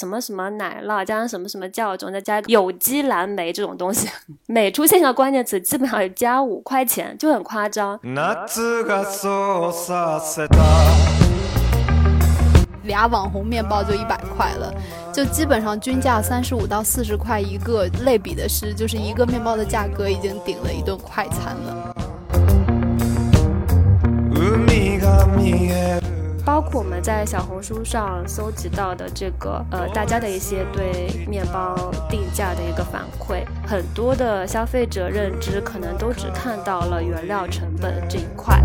什么什么奶酪，加上什么什么酵种，再加有机蓝莓这种东西，每出现一个关键词，基本上加五块钱，就很夸张。俩网红面包就一百块了，就基本上均价三十五到四十块一个。类比的是，就是一个面包的价格已经顶了一顿快餐了。包括我们在小红书上搜集到的这个呃，大家的一些对面包定价的一个反馈，很多的消费者认知可能都只看到了原料成本这一块。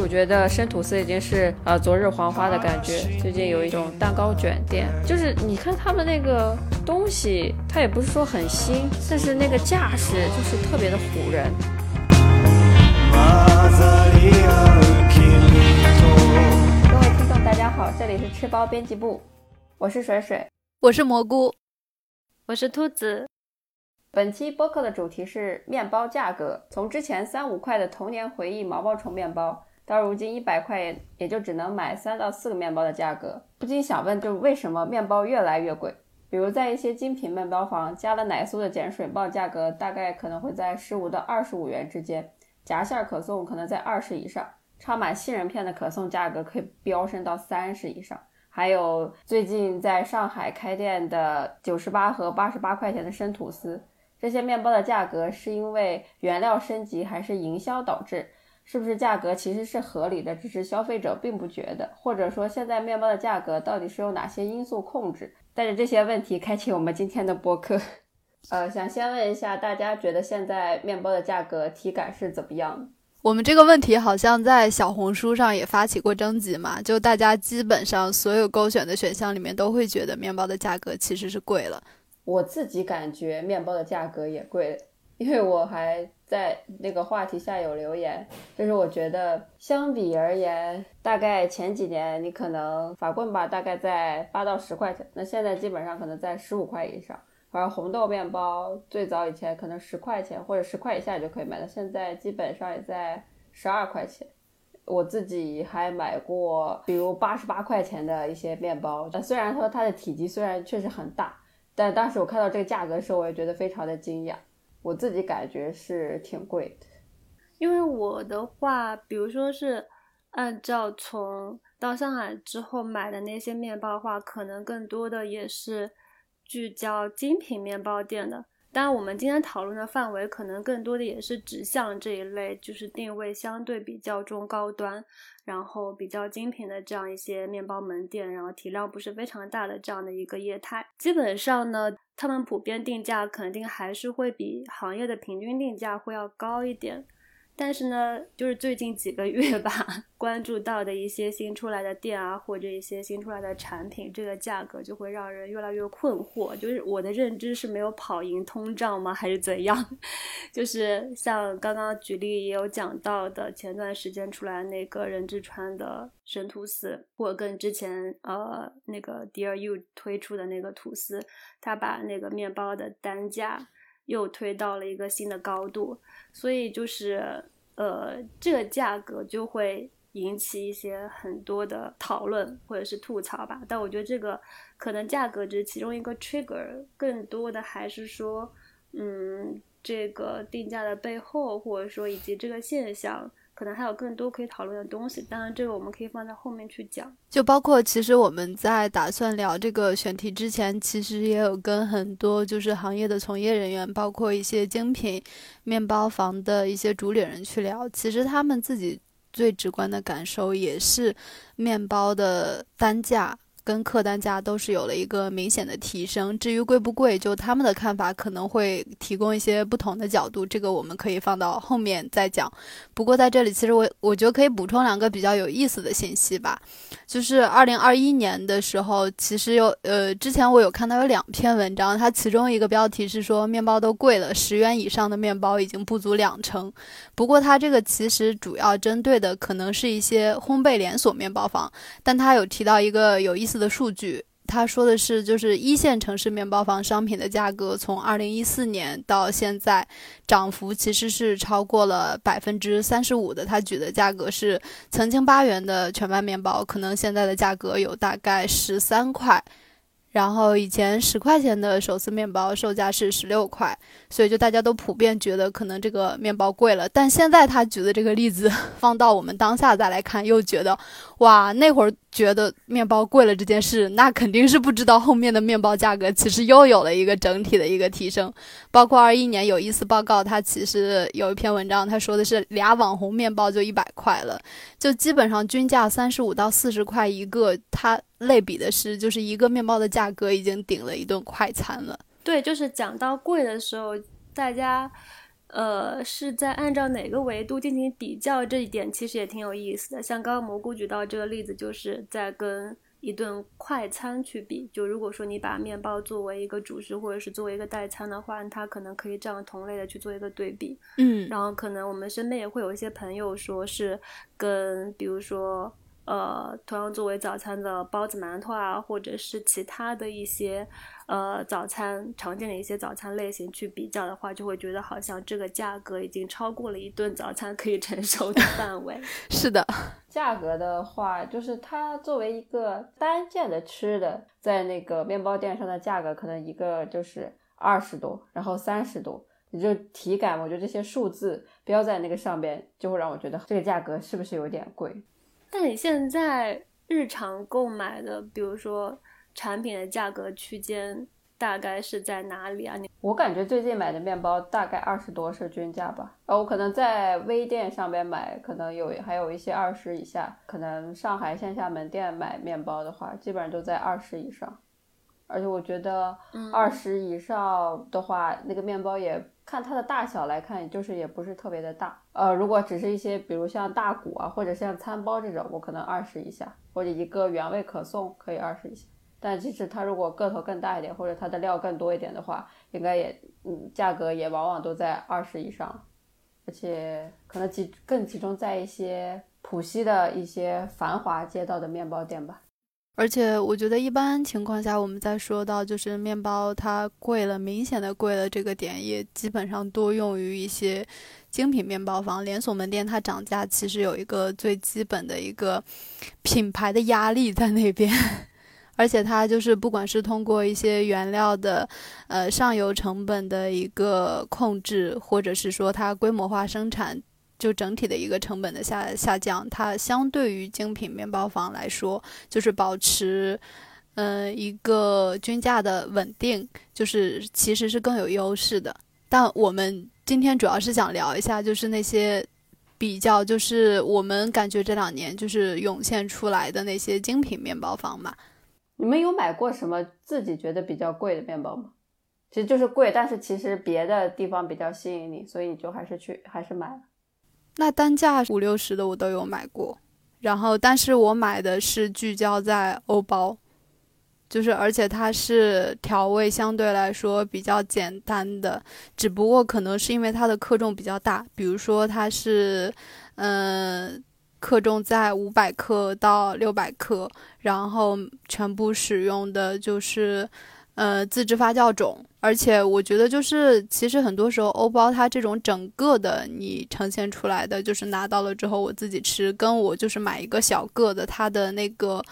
我觉得生吐司已经是呃昨日黄花的感觉。最近有一种蛋糕卷店，就是你看他们那个东西，它也不是说很新，但是那个架势就是特别的唬人。各位听众，大家好，这里是吃包编辑部，我是水水，我是蘑菇，我是兔子。本期播客的主题是面包价格，从之前三五块的童年回忆毛毛虫面包，到如今一百块也也就只能买三到四个面包的价格，不禁想问，就为什么面包越来越贵？比如在一些精品面包房，加了奶酥的碱水包价格大概可能会在十五到二十五元之间，夹馅可颂可能在二十以上，插满杏仁片的可颂价格可以飙升到三十以上。还有最近在上海开店的九十八和八十八块钱的生吐司。这些面包的价格是因为原料升级还是营销导致？是不是价格其实是合理的，只是消费者并不觉得？或者说现在面包的价格到底是由哪些因素控制？带着这些问题开启我们今天的播客。呃，想先问一下大家，觉得现在面包的价格体感是怎么样？我们这个问题好像在小红书上也发起过征集嘛，就大家基本上所有勾选的选项里面都会觉得面包的价格其实是贵了。我自己感觉面包的价格也贵，因为我还在那个话题下有留言，就是我觉得相比而言，大概前几年你可能法棍吧，大概在八到十块钱，那现在基本上可能在十五块以上。而红豆面包最早以前可能十块钱或者十块以下就可以买到，现在基本上也在十二块钱。我自己还买过，比如八十八块钱的一些面包，虽然说它的体积虽然确实很大。但当时我看到这个价格的时候，我也觉得非常的惊讶。我自己感觉是挺贵的，因为我的话，比如说是按照从到上海之后买的那些面包的话，可能更多的也是聚焦精品面包店的。当然，我们今天讨论的范围可能更多的也是指向这一类，就是定位相对比较中高端，然后比较精品的这样一些面包门店，然后体量不是非常大的这样的一个业态。基本上呢，他们普遍定价肯定还是会比行业的平均定价会要高一点。但是呢，就是最近几个月吧，关注到的一些新出来的店啊，或者一些新出来的产品，这个价格就会让人越来越困惑。就是我的认知是没有跑赢通胀吗，还是怎样？就是像刚刚举例也有讲到的，前段时间出来那个任志川的神吐司，或跟之前呃那个 Dear You 推出的那个吐司，他把那个面包的单价。又推到了一个新的高度，所以就是，呃，这个价格就会引起一些很多的讨论或者是吐槽吧。但我觉得这个可能价格只是其中一个 trigger，更多的还是说，嗯，这个定价的背后，或者说以及这个现象。可能还有更多可以讨论的东西，当然这个我们可以放在后面去讲。就包括其实我们在打算聊这个选题之前，其实也有跟很多就是行业的从业人员，包括一些精品面包房的一些主理人去聊。其实他们自己最直观的感受也是面包的单价。跟客单价都是有了一个明显的提升。至于贵不贵，就他们的看法可能会提供一些不同的角度，这个我们可以放到后面再讲。不过在这里，其实我我觉得可以补充两个比较有意思的信息吧。就是二零二一年的时候，其实有呃，之前我有看到有两篇文章，它其中一个标题是说面包都贵了，十元以上的面包已经不足两成。不过它这个其实主要针对的可能是一些烘焙连锁面包房，但它有提到一个有意思。的数据，他说的是，就是一线城市面包房商品的价格，从二零一四年到现在，涨幅其实是超过了百分之三十五的。他举的价格是，曾经八元的全麦面包，可能现在的价格有大概十三块。然后以前十块钱的手撕面包售价是十六块，所以就大家都普遍觉得可能这个面包贵了。但现在他举的这个例子 放到我们当下再来看，又觉得哇，那会儿觉得面包贵了这件事，那肯定是不知道后面的面包价格其实又有了一个整体的一个提升。包括二一年有一次报告，它其实有一篇文章，他说的是俩网红面包就一百块了，就基本上均价三十五到四十块一个，它。类比的是，就是一个面包的价格已经顶了一顿快餐了。对，就是讲到贵的时候，大家，呃，是在按照哪个维度进行比较？这一点其实也挺有意思的。像刚刚蘑菇举到这个例子，就是在跟一顿快餐去比。就如果说你把面包作为一个主食，或者是作为一个代餐的话，它可能可以这样同类的去做一个对比。嗯，然后可能我们身边也会有一些朋友说是跟，比如说。呃，同样作为早餐的包子、馒头啊，或者是其他的一些呃早餐常见的一些早餐类型去比较的话，就会觉得好像这个价格已经超过了一顿早餐可以承受的范围。是的，价格的话，就是它作为一个单件的吃的，在那个面包店上的价格，可能一个就是二十多，然后三十多，你就体感，我觉得这些数字标在那个上边，就会让我觉得这个价格是不是有点贵。但你现在日常购买的，比如说产品的价格区间大概是在哪里啊？你我感觉最近买的面包大概二十多是均价吧。呃，我可能在微店上面买，可能有还有一些二十以下。可能上海线下门店买面包的话，基本上都在二十以上。而且我觉得二十以上的话，那个面包也。看它的大小来看，就是也不是特别的大。呃，如果只是一些，比如像大骨啊，或者像餐包这种，我可能二十以下，或者一个原味可颂可以二十以下。但其实它如果个头更大一点，或者它的料更多一点的话，应该也，嗯，价格也往往都在二十以上，而且可能集更集中在一些浦西的一些繁华街道的面包店吧。而且我觉得一般情况下，我们在说到就是面包它贵了，明显的贵了这个点，也基本上多用于一些精品面包房、连锁门店。它涨价其实有一个最基本的一个品牌的压力在那边，而且它就是不管是通过一些原料的呃上游成本的一个控制，或者是说它规模化生产。就整体的一个成本的下下降，它相对于精品面包房来说，就是保持，嗯，一个均价的稳定，就是其实是更有优势的。但我们今天主要是想聊一下，就是那些比较，就是我们感觉这两年就是涌现出来的那些精品面包房嘛。你们有买过什么自己觉得比较贵的面包吗？其实就是贵，但是其实别的地方比较吸引你，所以你就还是去还是买了。那单价五六十的我都有买过，然后但是我买的是聚焦在欧包，就是而且它是调味相对来说比较简单的，只不过可能是因为它的克重比较大，比如说它是，嗯，克重在五百克到六百克，然后全部使用的就是。呃，自制发酵种，而且我觉得就是，其实很多时候欧包它这种整个的你呈现出来的，就是拿到了之后我自己吃，跟我就是买一个小个的，它的那个，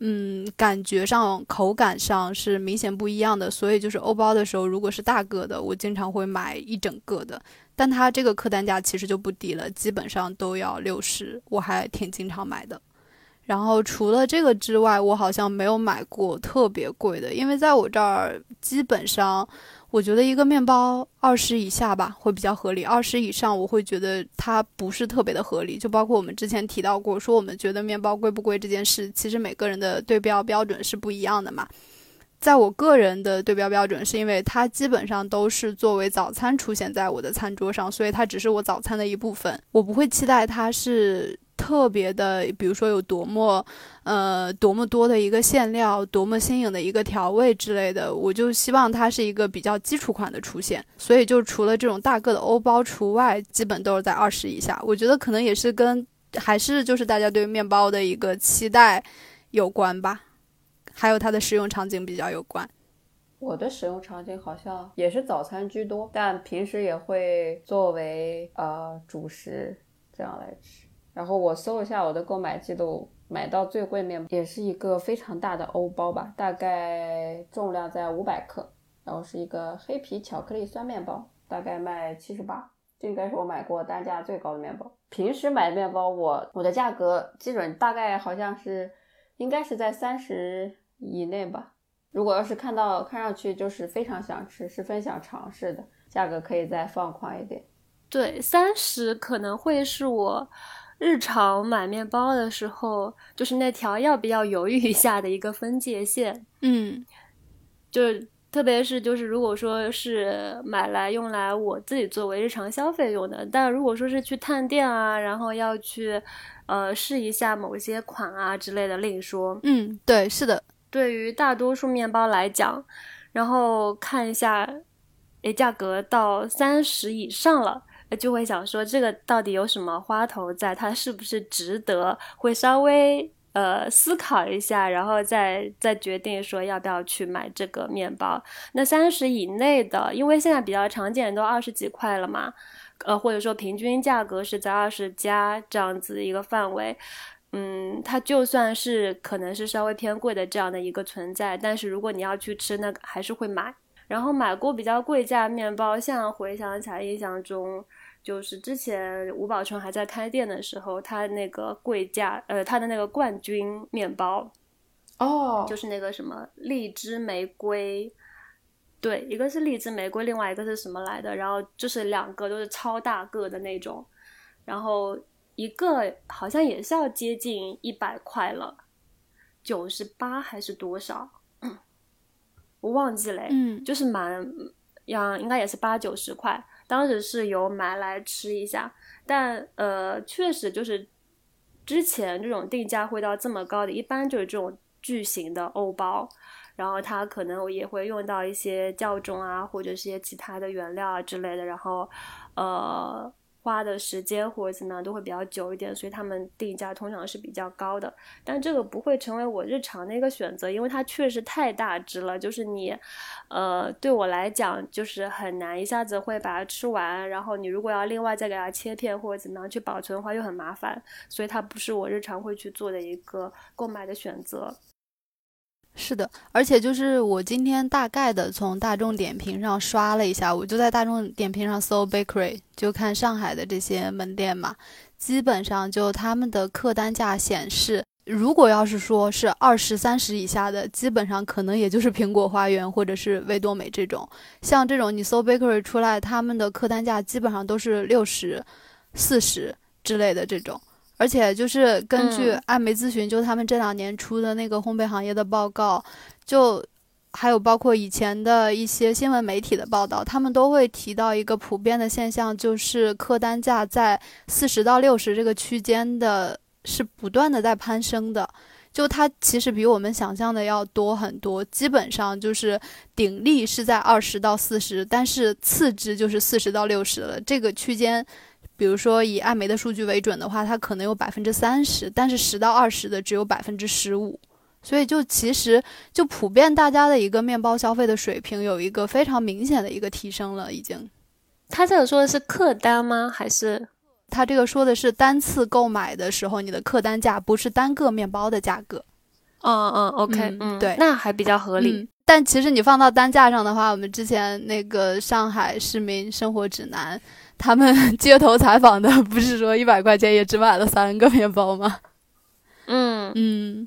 嗯，感觉上、口感上是明显不一样的。所以就是欧包的时候，如果是大个的，我经常会买一整个的，但它这个客单价其实就不低了，基本上都要六十，我还挺经常买的。然后除了这个之外，我好像没有买过特别贵的，因为在我这儿基本上，我觉得一个面包二十以下吧会比较合理，二十以上我会觉得它不是特别的合理。就包括我们之前提到过，说我们觉得面包贵不贵这件事，其实每个人的对标标准是不一样的嘛。在我个人的对标标准，是因为它基本上都是作为早餐出现在我的餐桌上，所以它只是我早餐的一部分，我不会期待它是。特别的，比如说有多么，呃，多么多的一个馅料，多么新颖的一个调味之类的，我就希望它是一个比较基础款的出现。所以就除了这种大个的欧包除外，基本都是在二十以下。我觉得可能也是跟还是就是大家对面包的一个期待有关吧。还有它的使用场景比较有关。我的使用场景好像也是早餐居多，但平时也会作为呃主食这样来吃。然后我搜一下我的购买记录，买到最贵面也是一个非常大的欧包吧，大概重量在五百克，然后是一个黑皮巧克力酸面包，大概卖七十八，这应该是我买过单价最高的面包。平时买的面包，我我的价格基准大概好像是应该是在三十以内吧。如果要是看到看上去就是非常想吃，十分想尝试的，价格可以再放宽一点。对，三十可能会是我日常买面包的时候，就是那条要不要犹豫一下的一个分界线。嗯，就是特别是就是如果说是买来用来我自己作为日常消费用的，但如果说是去探店啊，然后要去呃试一下某些款啊之类的另说。嗯，对，是的。对于大多数面包来讲，然后看一下，诶，价格到三十以上了，就会想说这个到底有什么花头在？它是不是值得？会稍微呃思考一下，然后再再决定说要不要去买这个面包。那三十以内的，因为现在比较常见都二十几块了嘛，呃，或者说平均价格是在二十加这样子一个范围。嗯，它就算是可能是稍微偏贵的这样的一个存在，但是如果你要去吃，那还是会买。然后买过比较贵价面包，像回想起来，印象中就是之前吴宝春还在开店的时候，他那个贵价，呃，他的那个冠军面包，哦，就是那个什么荔枝玫瑰，对，一个是荔枝玫瑰，另外一个是什么来的？然后就是两个都是超大个的那种，然后。一个好像也是要接近一百块了，九十八还是多少？我忘记了，嗯，就是蛮，呀应该也是八九十块。当时是有买来吃一下，但呃，确实就是之前这种定价会到这么高的，一般就是这种巨型的欧包，然后它可能也会用到一些酵种啊，或者是一些其他的原料啊之类的，然后呃。花的时间或者怎么样都会比较久一点，所以他们定价通常是比较高的。但这个不会成为我日常的一个选择，因为它确实太大只了。就是你，呃，对我来讲就是很难一下子会把它吃完。然后你如果要另外再给它切片或者怎么样去保存的话，又很麻烦。所以它不是我日常会去做的一个购买的选择。是的，而且就是我今天大概的从大众点评上刷了一下，我就在大众点评上搜 bakery，就看上海的这些门店嘛，基本上就他们的客单价显示，如果要是说是二十三十以下的，基本上可能也就是苹果花园或者是味多美这种，像这种你搜 bakery 出来，他们的客单价基本上都是六十、四十之类的这种。而且就是根据艾媒咨询，就他们这两年出的那个烘焙行业的报告，就还有包括以前的一些新闻媒体的报道，他们都会提到一个普遍的现象，就是客单价在四十到六十这个区间的是不断的在攀升的。就它其实比我们想象的要多很多，基本上就是顶力是在二十到四十，但是次之就是四十到六十了。这个区间。比如说以艾媒的数据为准的话，它可能有百分之三十，但是十到二十的只有百分之十五，所以就其实就普遍大家的一个面包消费的水平有一个非常明显的一个提升了，已经。他这个说的是客单吗？还是他这个说的是单次购买的时候你的客单价，不是单个面包的价格？嗯嗯，OK，嗯，对，那还比较合理。但其实你放到单价上的话，我们之前那个上海市民生活指南。他们 街头采访的不是说一百块钱也只买了三个面包吗？嗯嗯，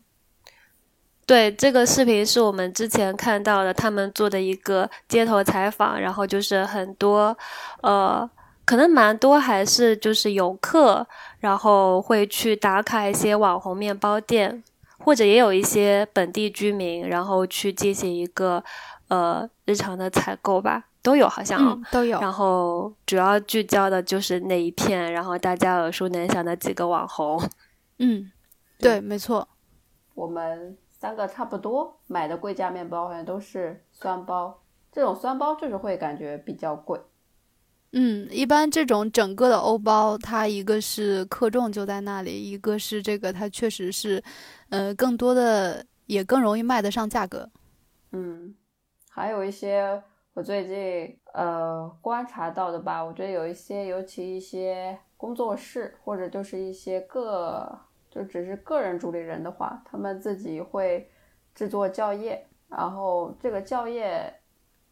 对，这个视频是我们之前看到的，他们做的一个街头采访，然后就是很多，呃，可能蛮多还是就是游客，然后会去打卡一些网红面包店，或者也有一些本地居民，然后去进行一个呃日常的采购吧。都有好像都有，然后主要聚焦的就是那一片，然后大家耳熟能详的几个网红。嗯，对，没错。我们三个差不多买的贵价面包好像都是酸包，这种酸包就是会感觉比较贵。嗯，一般这种整个的欧包，它一个是克重就在那里，一个是这个它确实是，呃，更多的。也更容易卖得上价格。嗯，还有一些我最近呃观察到的吧，我觉得有一些，尤其一些工作室或者就是一些个就只是个人主理人的话，他们自己会制作酵液，然后这个酵液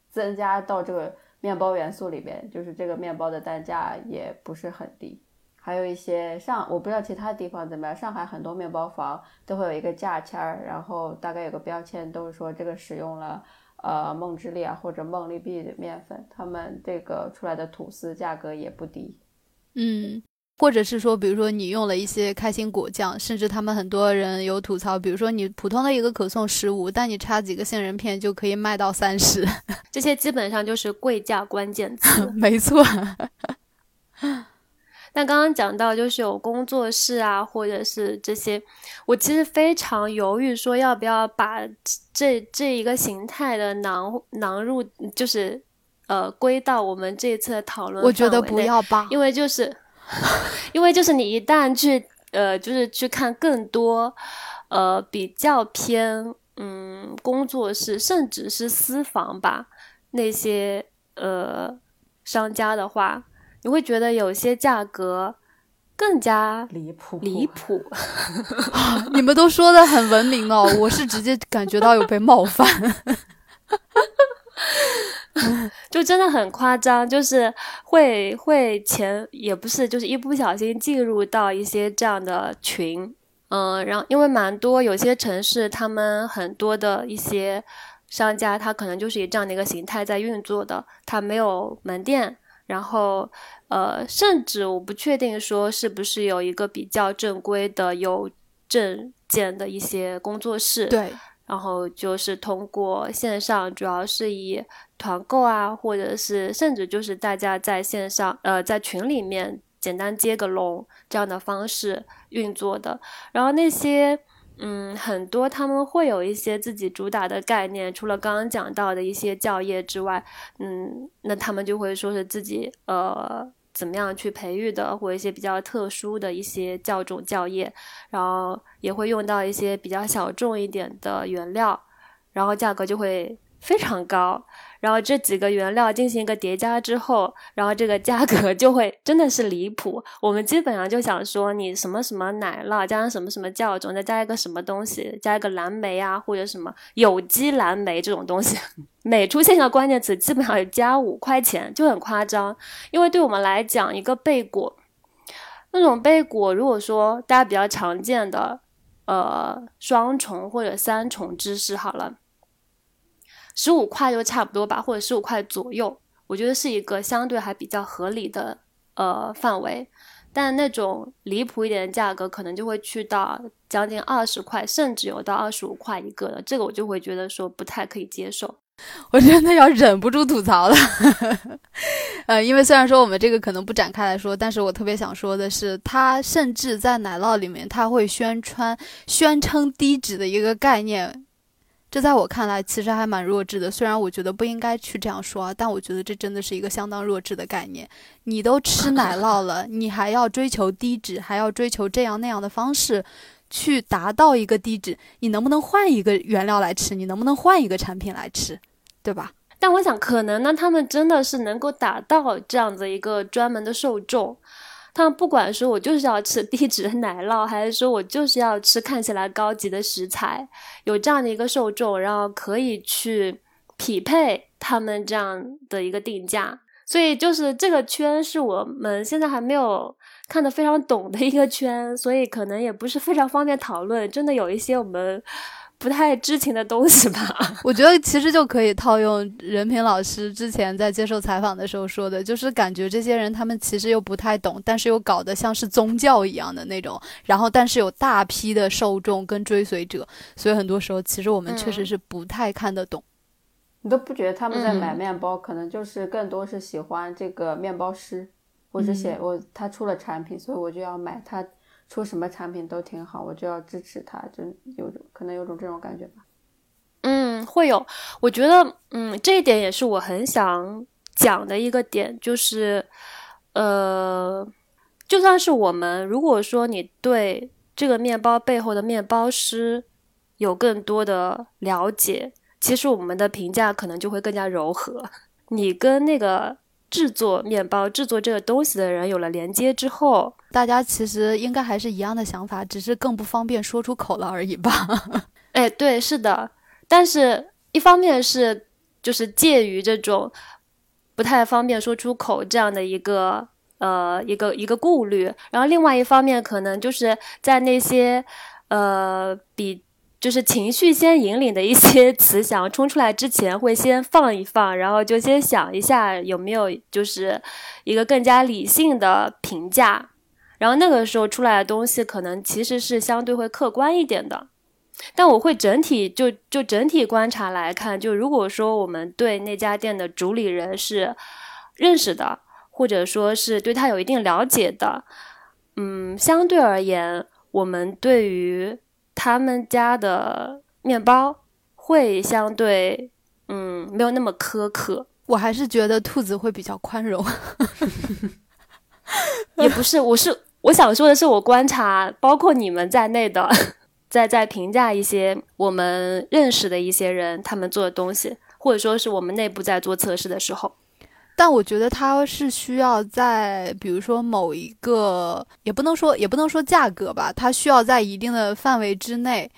增加到这个面包元素里边，就是这个面包的单价也不是很低。还有一些上我不知道其他地方怎么样，上海很多面包房都会有一个价签儿，然后大概有个标签，都是说这个使用了呃梦之力啊或者梦丽碧的面粉，他们这个出来的吐司价格也不低。嗯，或者是说，比如说你用了一些开心果酱，甚至他们很多人有吐槽，比如说你普通的一个可颂十五，但你插几个杏仁片就可以卖到三十，这些基本上就是贵价关键词。没错。但刚刚讲到，就是有工作室啊，或者是这些，我其实非常犹豫，说要不要把这这一个形态的囊囊入，就是呃归到我们这次的讨论。我觉得不要吧，因为就是，因为就是你一旦去呃，就是去看更多呃比较偏嗯工作室，甚至是私房吧那些呃商家的话。你会觉得有些价格更加离谱，离谱。你们都说的很文明哦，我是直接感觉到有被冒犯，就真的很夸张，就是会会前也不是，就是一不小心进入到一些这样的群，嗯，然后因为蛮多有些城市，他们很多的一些商家，他可能就是以这样的一个形态在运作的，他没有门店。然后，呃，甚至我不确定说是不是有一个比较正规的有证件的一些工作室。对。然后就是通过线上，主要是以团购啊，或者是甚至就是大家在线上，呃，在群里面简单接个龙这样的方式运作的。然后那些。嗯，很多他们会有一些自己主打的概念，除了刚刚讲到的一些教业之外，嗯，那他们就会说是自己呃怎么样去培育的，或一些比较特殊的一些教种教业，然后也会用到一些比较小众一点的原料，然后价格就会非常高。然后这几个原料进行一个叠加之后，然后这个价格 就会真的是离谱。我们基本上就想说，你什么什么奶酪加上什么什么酵种，再加一个什么东西，加一个蓝莓啊，或者什么有机蓝莓这种东西，每出现一个关键词，基本上加五块钱，就很夸张。因为对我们来讲，一个贝果，那种贝果，如果说大家比较常见的，呃，双重或者三重芝士，好了。十五块就差不多吧，或者十五块左右，我觉得是一个相对还比较合理的呃范围。但那种离谱一点的价格，可能就会去到将近二十块，甚至有到二十五块一个的，这个我就会觉得说不太可以接受。我真的要忍不住吐槽了，呃，因为虽然说我们这个可能不展开来说，但是我特别想说的是，它甚至在奶酪里面，它会宣传宣称低脂的一个概念。这在我看来其实还蛮弱智的，虽然我觉得不应该去这样说，但我觉得这真的是一个相当弱智的概念。你都吃奶酪了，你还要追求低脂，还要追求这样那样的方式，去达到一个低脂，你能不能换一个原料来吃？你能不能换一个产品来吃？对吧？但我想，可能呢，他们真的是能够达到这样子一个专门的受众。他们不管说我就是要吃低脂的奶酪，还是说我就是要吃看起来高级的食材，有这样的一个受众，然后可以去匹配他们这样的一个定价。所以就是这个圈是我们现在还没有看得非常懂的一个圈，所以可能也不是非常方便讨论。真的有一些我们。不太知情的东西吧？我觉得其实就可以套用任平老师之前在接受采访的时候说的，就是感觉这些人他们其实又不太懂，但是又搞得像是宗教一样的那种，然后但是有大批的受众跟追随者，所以很多时候其实我们确实是不太看得懂。你都不觉得他们在买面包，可能就是更多是喜欢这个面包师，或者写我他出了产品，所以我就要买他。出什么产品都挺好，我就要支持他，就有种可能有种这种感觉吧。嗯，会有。我觉得，嗯，这一点也是我很想讲的一个点，就是，呃，就算是我们，如果说你对这个面包背后的面包师有更多的了解，其实我们的评价可能就会更加柔和。你跟那个制作面包、制作这个东西的人有了连接之后，大家其实应该还是一样的想法，只是更不方便说出口了而已吧。哎，对，是的。但是一方面是就是介于这种不太方便说出口这样的一个呃一个一个顾虑，然后另外一方面可能就是在那些。呃，比就是情绪先引领的一些 词想要冲出来之前，会先放一放，然后就先想一下有没有就是一个更加理性的评价，然后那个时候出来的东西可能其实是相对会客观一点的。但我会整体就就整体观察来看，就如果说我们对那家店的主理人是认识的，或者说是对他有一定了解的，嗯，相对而言。我们对于他们家的面包会相对，嗯，没有那么苛刻。我还是觉得兔子会比较宽容。也不是，我是我想说的是，我观察包括你们在内的，在在评价一些我们认识的一些人他们做的东西，或者说是我们内部在做测试的时候。但我觉得它是需要在，比如说某一个，也不能说也不能说价格吧，它需要在一定的范围之内，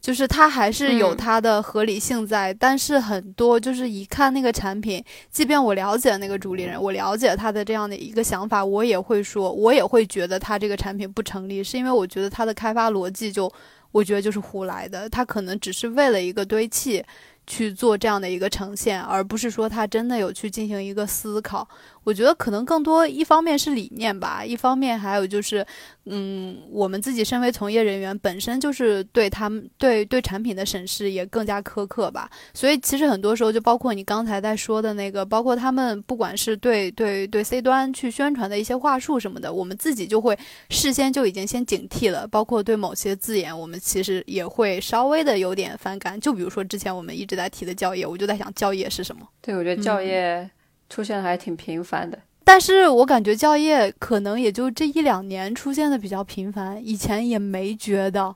就是它还是有它的合理性在。但是很多就是一看那个产品，即便我了解那个主理人，我了解他的这样的一个想法，我也会说，我也会觉得他这个产品不成立，是因为我觉得他的开发逻辑就，我觉得就是胡来的，他可能只是为了一个堆砌。去做这样的一个呈现，而不是说他真的有去进行一个思考。我觉得可能更多一方面是理念吧，一方面还有就是，嗯，我们自己身为从业人员，本身就是对他们对对产品的审视也更加苛刻吧。所以其实很多时候，就包括你刚才在说的那个，包括他们不管是对对对 C 端去宣传的一些话术什么的，我们自己就会事先就已经先警惕了。包括对某些字眼，我们其实也会稍微的有点反感。就比如说之前我们一直在提的教业，我就在想教业是什么？对，我觉得教业。出现的还挺频繁的，但是我感觉教业可能也就这一两年出现的比较频繁，以前也没觉得，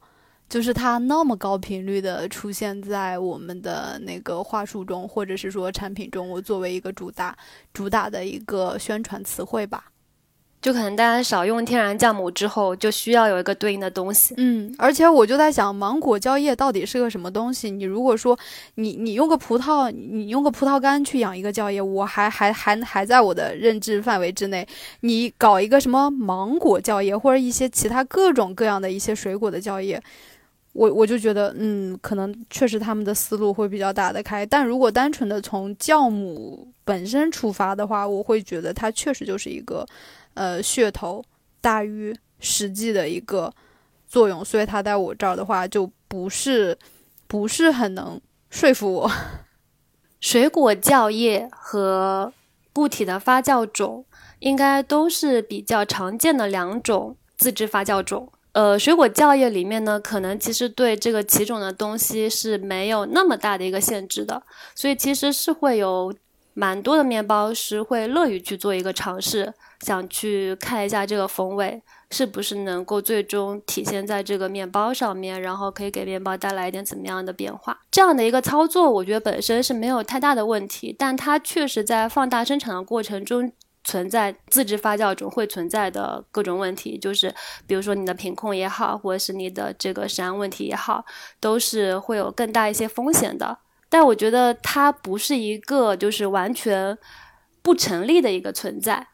就是它那么高频率的出现在我们的那个话术中，或者是说产品中，我作为一个主打主打的一个宣传词汇吧。就可能大家少用天然酵母之后，就需要有一个对应的东西。嗯，而且我就在想，芒果胶液到底是个什么东西？你如果说你你用个葡萄，你用个葡萄干去养一个胶液，我还还还还在我的认知范围之内。你搞一个什么芒果胶液，或者一些其他各种各样的一些水果的胶液，我我就觉得，嗯，可能确实他们的思路会比较打得开。但如果单纯的从酵母本身出发的话，我会觉得它确实就是一个。呃，噱头大于实际的一个作用，所以它在我这儿的话就不是不是很能说服我。水果酵液和固体的发酵种应该都是比较常见的两种自制发酵种。呃，水果酵液里面呢，可能其实对这个几种的东西是没有那么大的一个限制的，所以其实是会有蛮多的面包师会乐于去做一个尝试。想去看一下这个风味是不是能够最终体现在这个面包上面，然后可以给面包带来一点怎么样的变化？这样的一个操作，我觉得本身是没有太大的问题，但它确实在放大生产的过程中存在自制发酵中会存在的各种问题，就是比如说你的品控也好，或者是你的这个食安问题也好，都是会有更大一些风险的。但我觉得它不是一个就是完全不成立的一个存在。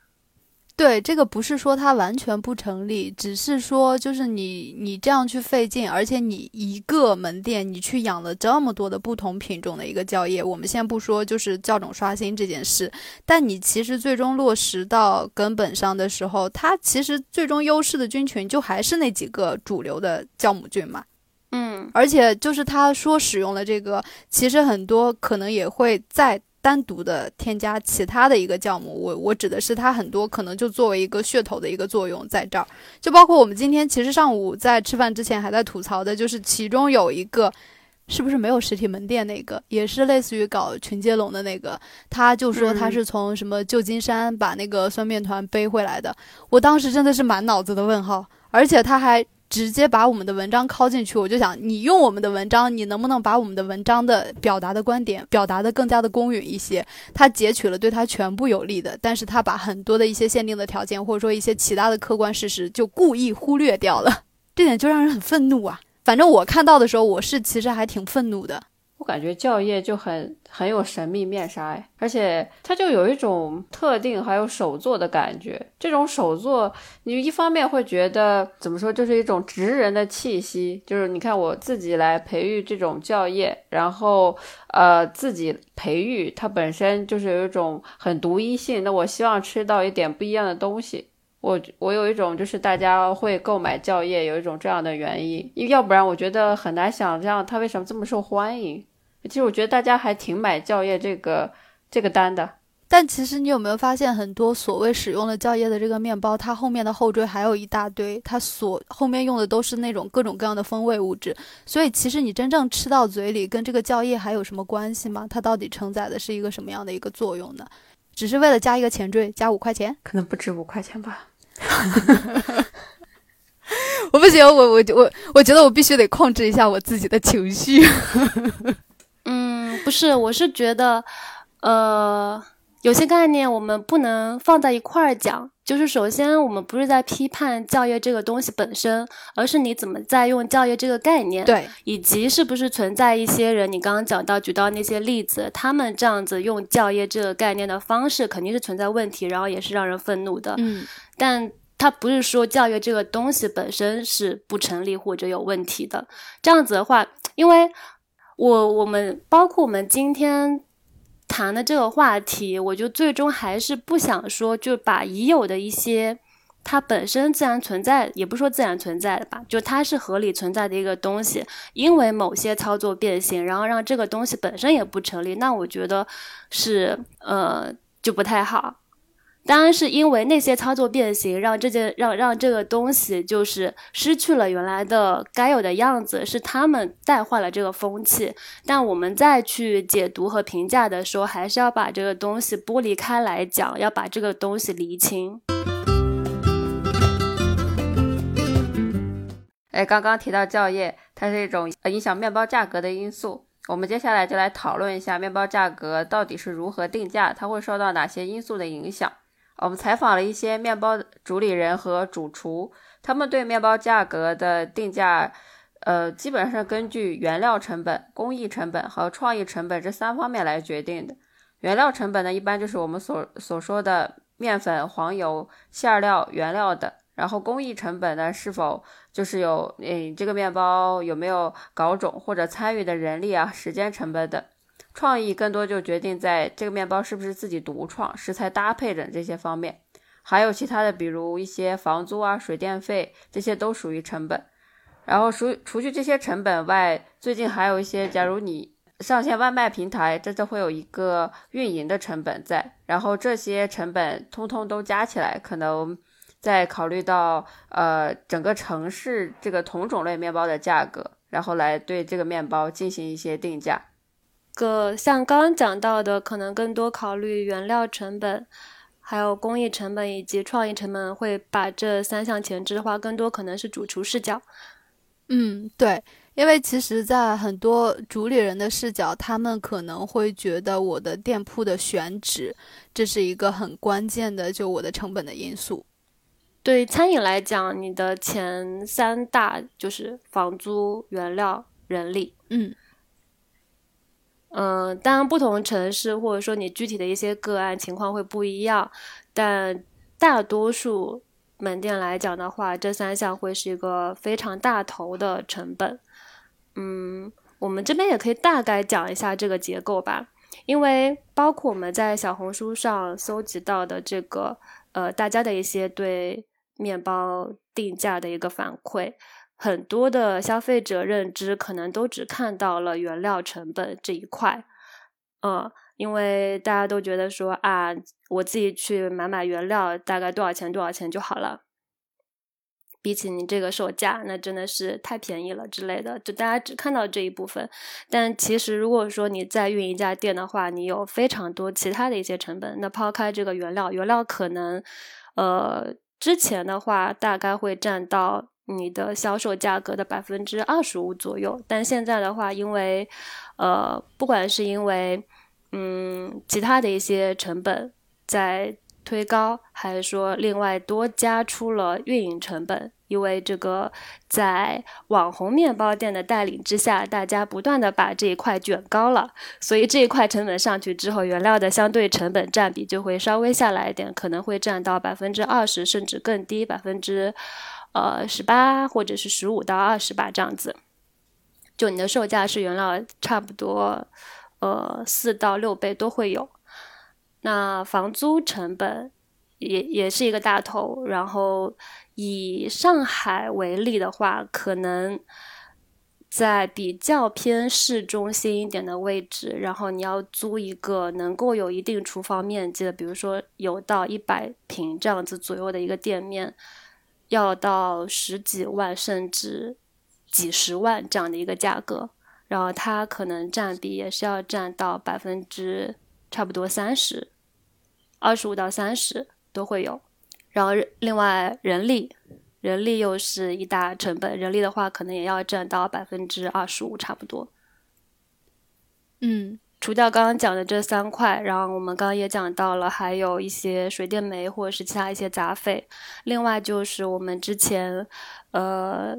对，这个不是说它完全不成立，只是说就是你你这样去费劲，而且你一个门店你去养了这么多的不同品种的一个酵液，我们先不说就是酵种刷新这件事，但你其实最终落实到根本上的时候，它其实最终优势的菌群就还是那几个主流的酵母菌嘛。嗯，而且就是他说使用了这个，其实很多可能也会在。单独的添加其他的一个酵母，我我指的是它很多可能就作为一个噱头的一个作用在这儿，就包括我们今天其实上午在吃饭之前还在吐槽的，就是其中有一个是不是没有实体门店那个，也是类似于搞群接龙的那个，他就说他是从什么旧金山把那个酸面团背回来的，我当时真的是满脑子的问号，而且他还。直接把我们的文章拷进去。我就想，你用我们的文章，你能不能把我们的文章的表达的观点表达的更加的公允一些？他截取了对他全部有利的，但是他把很多的一些限定的条件，或者说一些其他的客观事实，就故意忽略掉了，这点就让人很愤怒啊！反正我看到的时候，我是其实还挺愤怒的。我感觉教业就很很有神秘面纱哎，而且它就有一种特定还有手作的感觉。这种手作，你一方面会觉得怎么说，就是一种职人的气息。就是你看我自己来培育这种教业，然后呃自己培育，它本身就是有一种很独一性。那我希望吃到一点不一样的东西。我我有一种就是大家会购买教业有一种这样的原因，要不然我觉得很难想象它为什么这么受欢迎。其实我觉得大家还挺买教业这个这个单的。但其实你有没有发现，很多所谓使用了教业的这个面包，它后面的后缀还有一大堆，它所后面用的都是那种各种各样的风味物质。所以其实你真正吃到嘴里，跟这个教业还有什么关系吗？它到底承载的是一个什么样的一个作用呢？只是为了加一个前缀，加五块钱？可能不止五块钱吧。我不行，我我我我觉得我必须得控制一下我自己的情绪。嗯，不是，我是觉得，呃，有些概念我们不能放在一块儿讲。就是首先，我们不是在批判教育这个东西本身，而是你怎么在用教育这个概念，对，以及是不是存在一些人，你刚刚讲到举到那些例子，他们这样子用教育这个概念的方式，肯定是存在问题，然后也是让人愤怒的。嗯，但他不是说教育这个东西本身是不成立或者有问题的。这样子的话，因为我我们包括我们今天。谈的这个话题，我就最终还是不想说，就把已有的一些它本身自然存在，也不说自然存在的吧，就它是合理存在的一个东西，因为某些操作变形，然后让这个东西本身也不成立，那我觉得是呃就不太好。当然是因为那些操作变形，让这件让让这个东西就是失去了原来的该有的样子，是他们带坏了这个风气。但我们再去解读和评价的时候，还是要把这个东西剥离开来讲，要把这个东西厘清。哎，刚刚提到教业，它是一种影响面包价格的因素。我们接下来就来讨论一下面包价格到底是如何定价，它会受到哪些因素的影响。我们采访了一些面包主理人和主厨，他们对面包价格的定价，呃，基本上根据原料成本、工艺成本和创意成本这三方面来决定的。原料成本呢，一般就是我们所所说的面粉、黄油、馅料、原料等。然后工艺成本呢，是否就是有，嗯，这个面包有没有搞种或者参与的人力啊、时间成本等。创意更多就决定在这个面包是不是自己独创、食材搭配等这些方面，还有其他的，比如一些房租啊、水电费，这些都属于成本。然后除除去这些成本外，最近还有一些，假如你上线外卖平台，这就会有一个运营的成本在。然后这些成本通通都加起来，可能再考虑到呃整个城市这个同种类面包的价格，然后来对这个面包进行一些定价。个像刚刚讲到的，可能更多考虑原料成本，还有工艺成本以及创意成本，会把这三项前置的话，更多可能是主厨视角。嗯，对，因为其实，在很多主理人的视角，他们可能会觉得我的店铺的选址，这是一个很关键的，就我的成本的因素。对餐饮来讲，你的前三大就是房租、原料、人力。嗯。嗯，当然，不同城市或者说你具体的一些个案情况会不一样，但大多数门店来讲的话，这三项会是一个非常大头的成本。嗯，我们这边也可以大概讲一下这个结构吧，因为包括我们在小红书上搜集到的这个，呃，大家的一些对面包定价的一个反馈。很多的消费者认知可能都只看到了原料成本这一块，嗯，因为大家都觉得说啊，我自己去买买原料，大概多少钱多少钱就好了，比起你这个售价，那真的是太便宜了之类的，就大家只看到这一部分。但其实如果说你在运营一家店的话，你有非常多其他的一些成本。那抛开这个原料，原料可能，呃，之前的话大概会占到。你的销售价格的百分之二十五左右。但现在的话，因为呃，不管是因为嗯其他的一些成本在推高，还是说另外多加出了运营成本。因为这个，在网红面包店的带领之下，大家不断的把这一块卷高了，所以这一块成本上去之后，原料的相对成本占比就会稍微下来一点，可能会占到百分之二十，甚至更低，百分之呃十八或者是十五到二十吧，这样子。就你的售价是原料差不多呃四到六倍都会有。那房租成本也也是一个大头，然后。以上海为例的话，可能在比较偏市中心一点的位置，然后你要租一个能够有一定厨房面积的，比如说有到一百平这样子左右的一个店面，要到十几万甚至几十万这样的一个价格，然后它可能占比也是要占到百分之差不多三十，二十五到三十都会有。然后另外人力，人力又是一大成本，人力的话可能也要占到百分之二十五差不多。嗯，除掉刚刚讲的这三块，然后我们刚刚也讲到了，还有一些水电煤或者是其他一些杂费。另外就是我们之前呃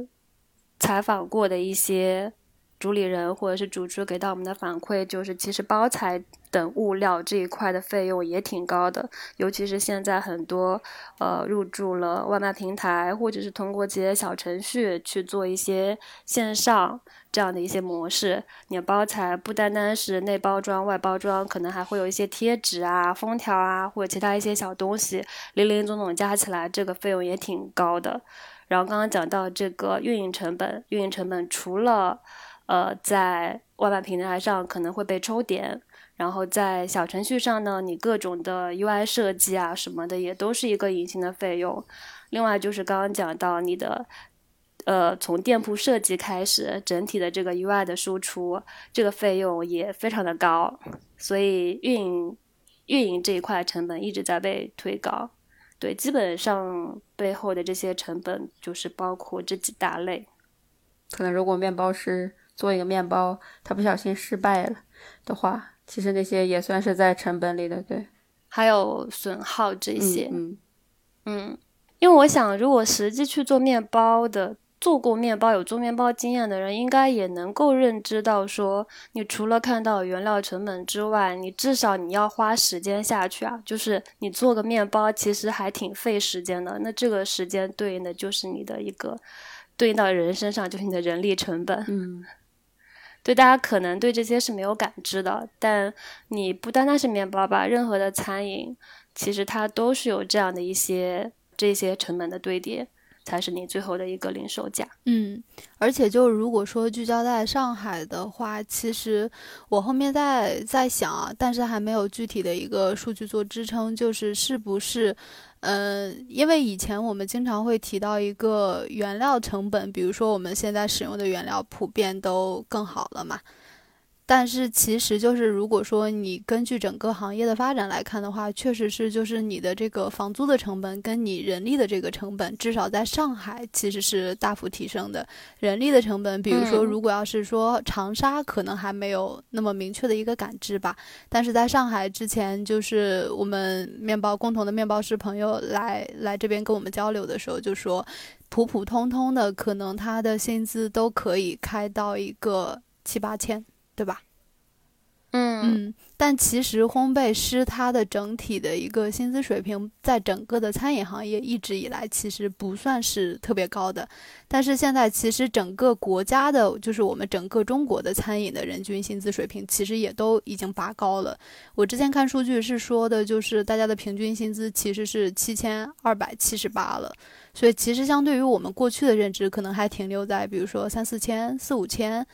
采访过的一些。主理人或者是主织给到我们的反馈就是，其实包材等物料这一块的费用也挺高的，尤其是现在很多呃入驻了外卖平台，或者是通过这些小程序去做一些线上这样的一些模式。你包材不单单是内包装、外包装，可能还会有一些贴纸啊、封条啊，或者其他一些小东西，零零总总加起来，这个费用也挺高的。然后刚刚讲到这个运营成本，运营成本除了呃，在外卖平台上可能会被抽点，然后在小程序上呢，你各种的 UI 设计啊什么的也都是一个隐形的费用。另外就是刚刚讲到你的，呃，从店铺设计开始，整体的这个 UI 的输出，这个费用也非常的高，所以运营运营这一块成本一直在被推高。对，基本上背后的这些成本就是包括这几大类。可能如果面包师。做一个面包，他不小心失败了的话，其实那些也算是在成本里的，对。还有损耗这些，嗯嗯，因为我想，如果实际去做面包的，做过面包、有做面包经验的人，应该也能够认知到，说你除了看到原料成本之外，你至少你要花时间下去啊。就是你做个面包，其实还挺费时间的。那这个时间对应的就是你的一个对应到人身上，就是你的人力成本，嗯。对大家可能对这些是没有感知的，但你不单单是面包吧，任何的餐饮，其实它都是有这样的一些这些成本的堆叠，才是你最后的一个零售价。嗯，而且就如果说聚焦在上海的话，其实我后面在在想啊，但是还没有具体的一个数据做支撑，就是是不是。嗯，因为以前我们经常会提到一个原料成本，比如说我们现在使用的原料普遍都更好了嘛。但是其实就是，如果说你根据整个行业的发展来看的话，确实是就是你的这个房租的成本跟你人力的这个成本，至少在上海其实是大幅提升的。人力的成本，比如说如果要是说长沙，可能还没有那么明确的一个感知吧。但是在上海之前，就是我们面包共同的面包师朋友来来这边跟我们交流的时候，就说普普通通的可能他的薪资都可以开到一个七八千。对吧？嗯嗯，但其实烘焙师他的整体的一个薪资水平，在整个的餐饮行业一直以来其实不算是特别高的。但是现在其实整个国家的，就是我们整个中国的餐饮的人均薪资水平，其实也都已经拔高了。我之前看数据是说的，就是大家的平均薪资其实是七千二百七十八了。所以其实相对于我们过去的认知，可能还停留在比如说三四千、四五千。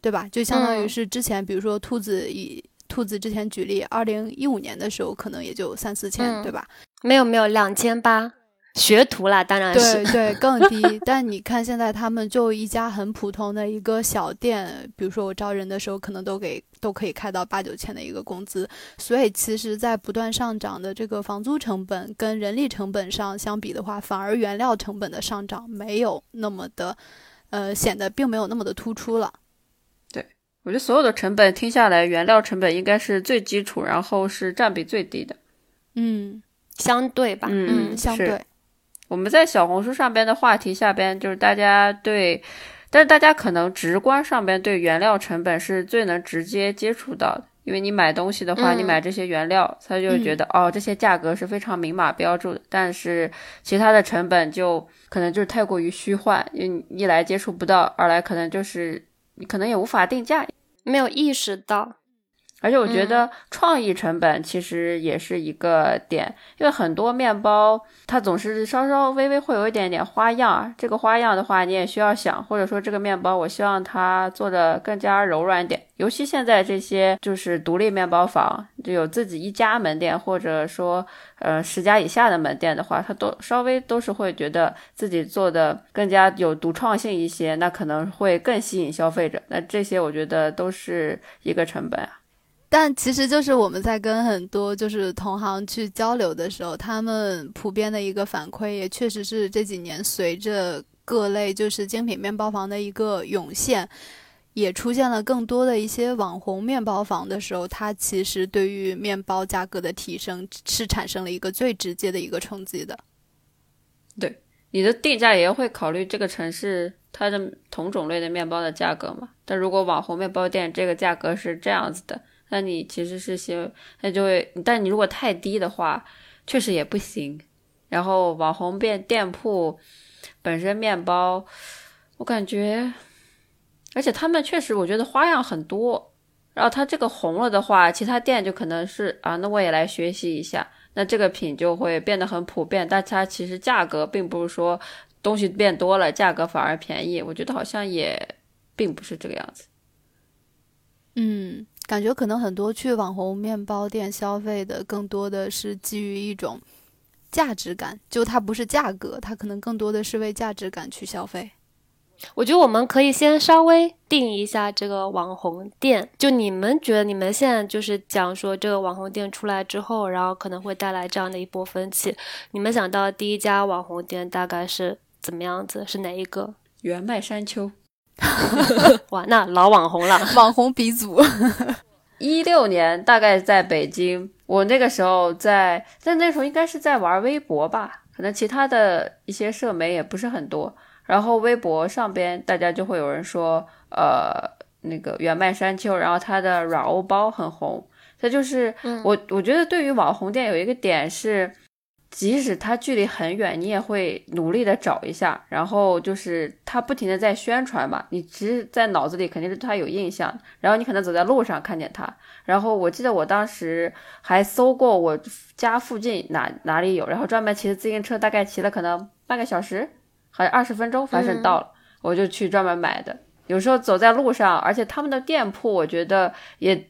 对吧？就相当于是之前，比如说兔子以兔子之前举例，二零一五年的时候可能也就三四千，对吧？没有没有两千八，学徒啦，当然是对对更 低。但你看现在他们就一家很普通的一个小店，比如说我招人的时候，可能都给都可以开到八九千的一个工资。所以其实，在不断上涨的这个房租成本跟人力成本上相比的话，反而原料成本的上涨没有那么的，呃，显得并没有那么的突出了。对我觉得所有的成本听下来，原料成本应该是最基础，然后是占比最低的。嗯，相对吧，嗯，相对。我们在小红书上边的话题下边，就是大家对，但是大家可能直观上边对原料成本是最能直接接触到的，因为你买东西的话，你买这些原料，他就觉得哦，这些价格是非常明码标注的，但是其他的成本就可能就是太过于虚幻，因为一来接触不到，二来可能就是你可能也无法定价，没有意识到。而且我觉得创意成本其实也是一个点，因为很多面包它总是稍稍微微会有一点点花样，这个花样的话你也需要想，或者说这个面包我希望它做的更加柔软点。尤其现在这些就是独立面包房，就有自己一家门店，或者说呃十家以下的门店的话，它都稍微都是会觉得自己做的更加有独创性一些，那可能会更吸引消费者。那这些我觉得都是一个成本啊。但其实就是我们在跟很多就是同行去交流的时候，他们普遍的一个反馈也确实是这几年随着各类就是精品面包房的一个涌现，也出现了更多的一些网红面包房的时候，它其实对于面包价格的提升是产生了一个最直接的一个冲击的。对，你的定价也会考虑这个城市它的同种类的面包的价格嘛？但如果网红面包店这个价格是这样子的。那你其实是先，那就会，但你如果太低的话，确实也不行。然后网红店店铺本身面包，我感觉，而且他们确实我觉得花样很多。然后它这个红了的话，其他店就可能是啊，那我也来学习一下。那这个品就会变得很普遍，但它其实价格并不是说东西变多了，价格反而便宜。我觉得好像也并不是这个样子。嗯。感觉可能很多去网红面包店消费的，更多的是基于一种价值感，就它不是价格，它可能更多的是为价值感去消费。我觉得我们可以先稍微定一下这个网红店，就你们觉得你们现在就是讲说这个网红店出来之后，然后可能会带来这样的一波风气，你们想到第一家网红店大概是怎么样子？是哪一个？原麦山丘。哇，那老网红了，网红鼻祖。一六年大概在北京，我那个时候在，但那时候应该是在玩微博吧，可能其他的一些社媒也不是很多。然后微博上边大家就会有人说，呃，那个原麦山丘，然后它的软欧包很红。它就是我，我觉得对于网红店有一个点是。即使它距离很远，你也会努力的找一下，然后就是它不停的在宣传嘛，你其实，在脑子里肯定是对它有印象。然后你可能走在路上看见它，然后我记得我当时还搜过我家附近哪哪里有，然后专门骑着自行车，大概骑了可能半个小时，好像二十分钟，反正到了，我就去专门买的。有时候走在路上，而且他们的店铺，我觉得也。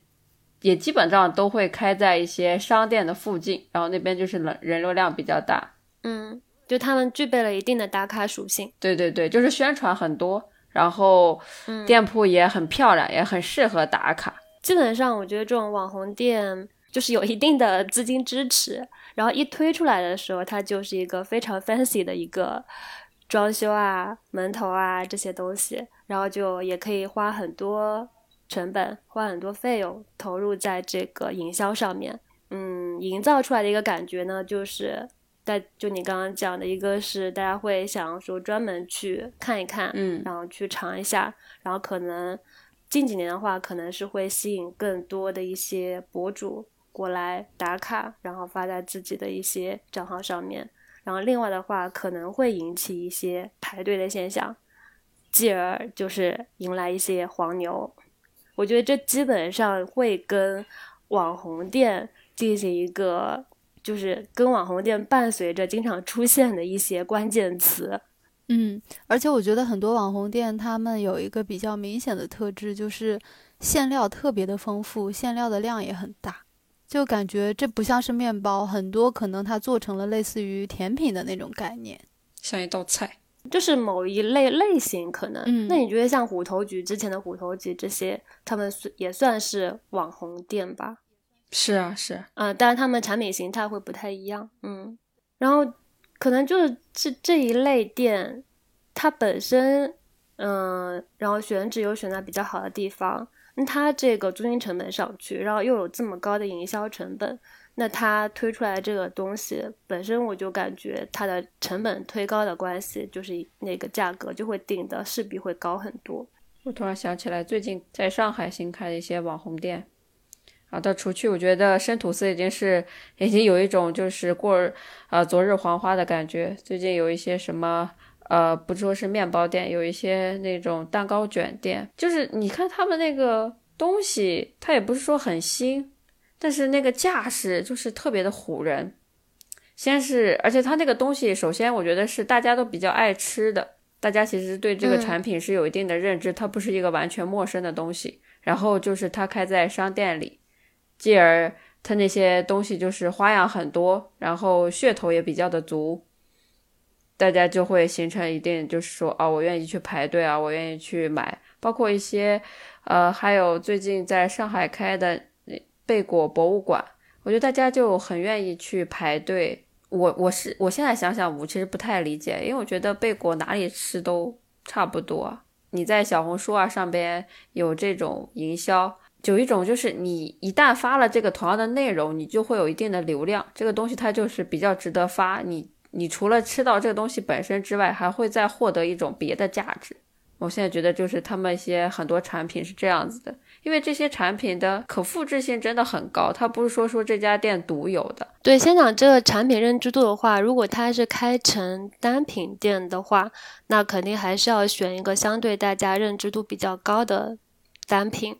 也基本上都会开在一些商店的附近，然后那边就是人人流量比较大。嗯，就他们具备了一定的打卡属性。对对对，就是宣传很多，然后店铺也很漂亮，也很适合打卡。基本上，我觉得这种网红店就是有一定的资金支持，然后一推出来的时候，它就是一个非常 fancy 的一个装修啊、门头啊这些东西，然后就也可以花很多。成本花很多费用投入在这个营销上面，嗯，营造出来的一个感觉呢，就是在就你刚刚讲的一个是大家会想说专门去看一看，嗯，然后去尝一下，然后可能近几年的话，可能是会吸引更多的一些博主过来打卡，然后发在自己的一些账号上面，然后另外的话可能会引起一些排队的现象，继而就是迎来一些黄牛。我觉得这基本上会跟网红店进行一个，就是跟网红店伴随着经常出现的一些关键词。嗯，而且我觉得很多网红店他们有一个比较明显的特质，就是馅料特别的丰富，馅料的量也很大。就感觉这不像是面包，很多可能它做成了类似于甜品的那种概念，像一道菜。就是某一类类型可能。嗯那你觉得像虎头局之前的虎头局这些，他们是也算是网红店吧？是啊，是。嗯，但是他们产品形态会不太一样。嗯，然后可能就是这这一类店，它本身，嗯，然后选址又选在比较好的地方，那它这个租金成本上去，然后又有这么高的营销成本，那它推出来这个东西本身，我就感觉它的成本推高的关系，就是那个价格就会定的势必会高很多。我突然想起来，最近在上海新开的一些网红店，啊，到除去，我觉得生吐司已经是已经有一种就是过呃昨日黄花的感觉。最近有一些什么呃，不说是面包店，有一些那种蛋糕卷店，就是你看他们那个东西，它也不是说很新，但是那个架势就是特别的唬人。先是，而且它那个东西，首先我觉得是大家都比较爱吃的，大家其实对这个嗯产品是有一定的认知，它不是一个完全陌生的东西。然后就是它开在商店里，继而它那些东西就是花样很多，然后噱头也比较的足，大家就会形成一定就是说啊，我愿意去排队啊，我愿意去买，包括一些呃，还有最近在上海开的那贝果博物馆，我觉得大家就很愿意去排队。我我是我现在想想，我其实不太理解，因为我觉得贝果哪里吃都差不多。你在小红书啊上边有这种营销，有一种就是你一旦发了这个同样的内容，你就会有一定的流量，这个东西它就是比较值得发。你你除了吃到这个东西本身之外，还会再获得一种别的价值。我现在觉得就是他们一些很多产品是这样子的，因为这些产品的可复制性真的很高，它不是说说这家店独有的。对，先讲这个产品认知度的话，如果它是开成单品店的话，那肯定还是要选一个相对大家认知度比较高的单品。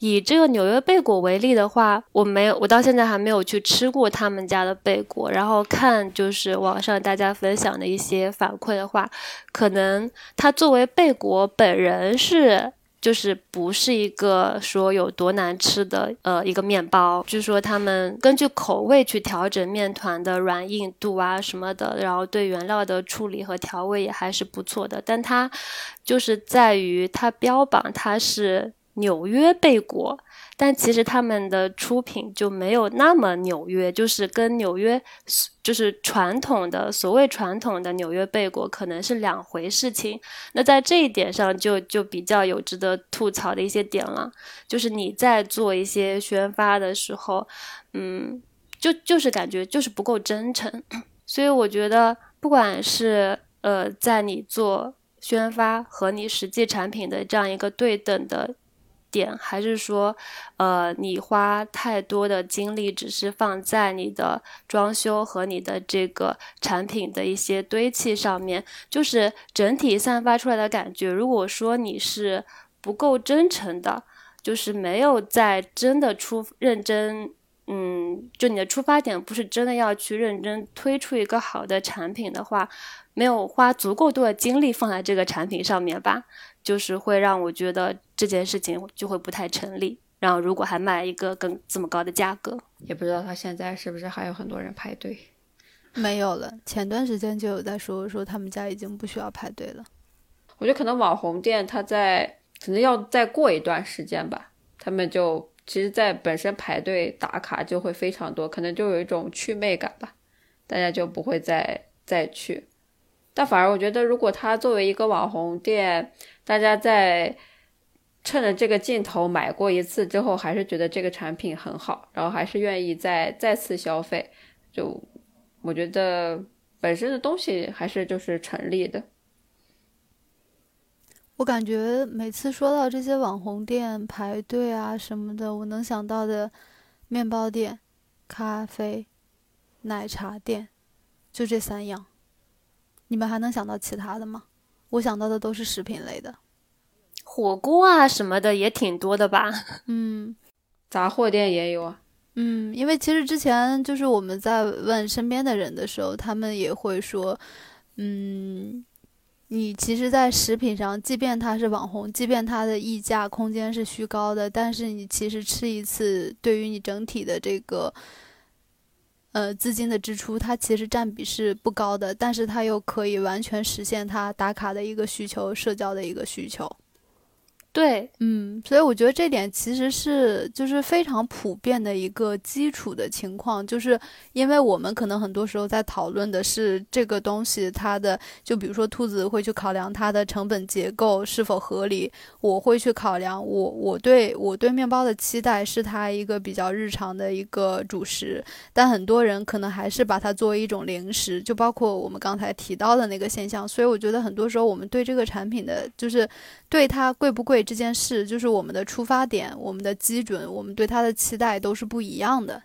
以这个纽约贝果为例的话，我没有，我到现在还没有去吃过他们家的贝果，然后看就是网上大家分享的一些反馈的话，可能它作为贝果本人是就是不是一个说有多难吃的呃一个面包，据说他们根据口味去调整面团的软硬度啊什么的，然后对原料的处理和调味也还是不错的。但它就是在于它标榜它是纽约贝果，但其实他们的出品就没有那么纽约，就是跟纽约就是传统的所谓传统的纽约贝果可能是两回事情。那在这一点上就就比较有值得吐槽的一些点了，就是你在做一些宣发的时候，嗯，就就是感觉就是不够真诚，所以我觉得不管是呃在你做宣发和你实际产品的这样一个对等的。点还是说，呃，你花太多的精力只是放在你的装修和你的这个产品的一些堆砌上面，就是整体散发出来的感觉。如果说你是不够真诚的，就是没有在真的出认真，嗯，就你的出发点不是真的要去认真推出一个好的产品的话，没有花足够多的精力放在这个产品上面吧。就是会让我觉得这件事情就会不太成立。然后如果还卖一个更这么高的价格，也不知道他现在是不是还有很多人排队。没有了，前段时间就有在说说他们家已经不需要排队了。我觉得可能网红店它在可能要再过一段时间吧，他们就其实，在本身排队打卡就会非常多，可能就有一种祛魅感吧，大家就不会再再去。但反而我觉得，如果它作为一个网红店，大家在趁着这个劲头买过一次之后，还是觉得这个产品很好，然后还是愿意再再次消费，就我觉得本身的东西还是就是成立的。我感觉每次说到这些网红店排队啊什么的，我能想到的面包店、咖啡、奶茶店，就这三样。你们还能想到其他的吗？我想到的都是食品类的，火锅啊什么的也挺多的吧？嗯杂货店也有啊。嗯，因为其实之前就是我们在问身边的人的时候，他们也会说，嗯，你其实，在食品上，即便它是网红，即便它的溢价空间是虚高的，但是你其实吃一次，对于你整体的这个，呃，资金的支出，它其实占比是不高的，但是它又可以完全实现它打卡的一个需求，社交的一个需求。对，嗯，所以我觉得这点其实是就是非常普遍的一个基础的情况，就是因为我们可能很多时候在讨论的是这个东西它的，就比如说兔子会去考量它的成本结构是否合理，我会去考量我我对我对面包的期待是它一个比较日常的一个主食，但很多人可能还是把它作为一种零食，就包括我们刚才提到的那个现象，所以我觉得很多时候我们对这个产品的就是对它贵不贵。这件事就是我们的出发点，我们的基准，我们对它的期待都是不一样的。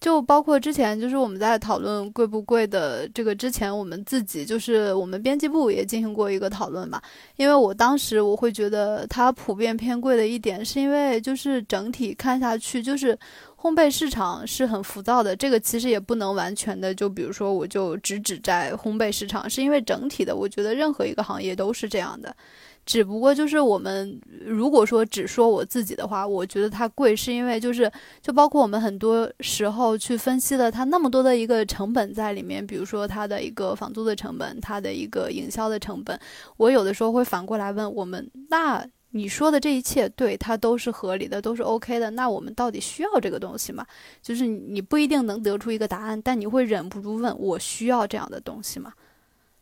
就包括之前，就是我们在讨论贵不贵的这个之前，我们自己就是我们编辑部也进行过一个讨论嘛。因为我当时我会觉得它普遍偏贵的一点，是因为就是整体看下去，就是烘焙市场是很浮躁的。这个其实也不能完全的，就比如说我就只指在烘焙市场，是因为整体的，我觉得任何一个行业都是这样的。只不过就是我们如果说只说我自己的话，我觉得它贵是因为就是就包括我们很多时候去分析了它那么多的一个成本在里面，比如说它的一个房租的成本，它的一个营销的成本，我有的时候会反过来问我们：那你说的这一切对它都是合理的，都是 OK 的，那我们到底需要这个东西吗？就是你不一定能得出一个答案，但你会忍不住问我需要这样的东西吗？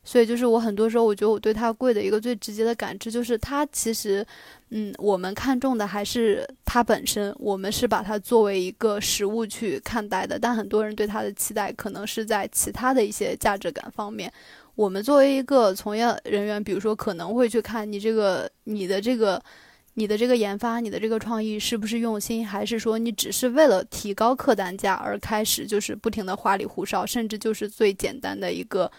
所以就是我很多时候，我觉得我对它贵的一个最直接的感知，就是它其实，嗯，我们看重的还是它本身，我们是把它作为一个实物去看待的。但很多人对它的期待，可能是在其他的一些价值感方面。我们作为一个从业人员，比如说可能会去看你这个、你的这个、你的这个研发、你的这个创意是不是用心，还是说你只是为了提高客单价而开始就是不停的花里胡哨，甚至就是最简单的一个。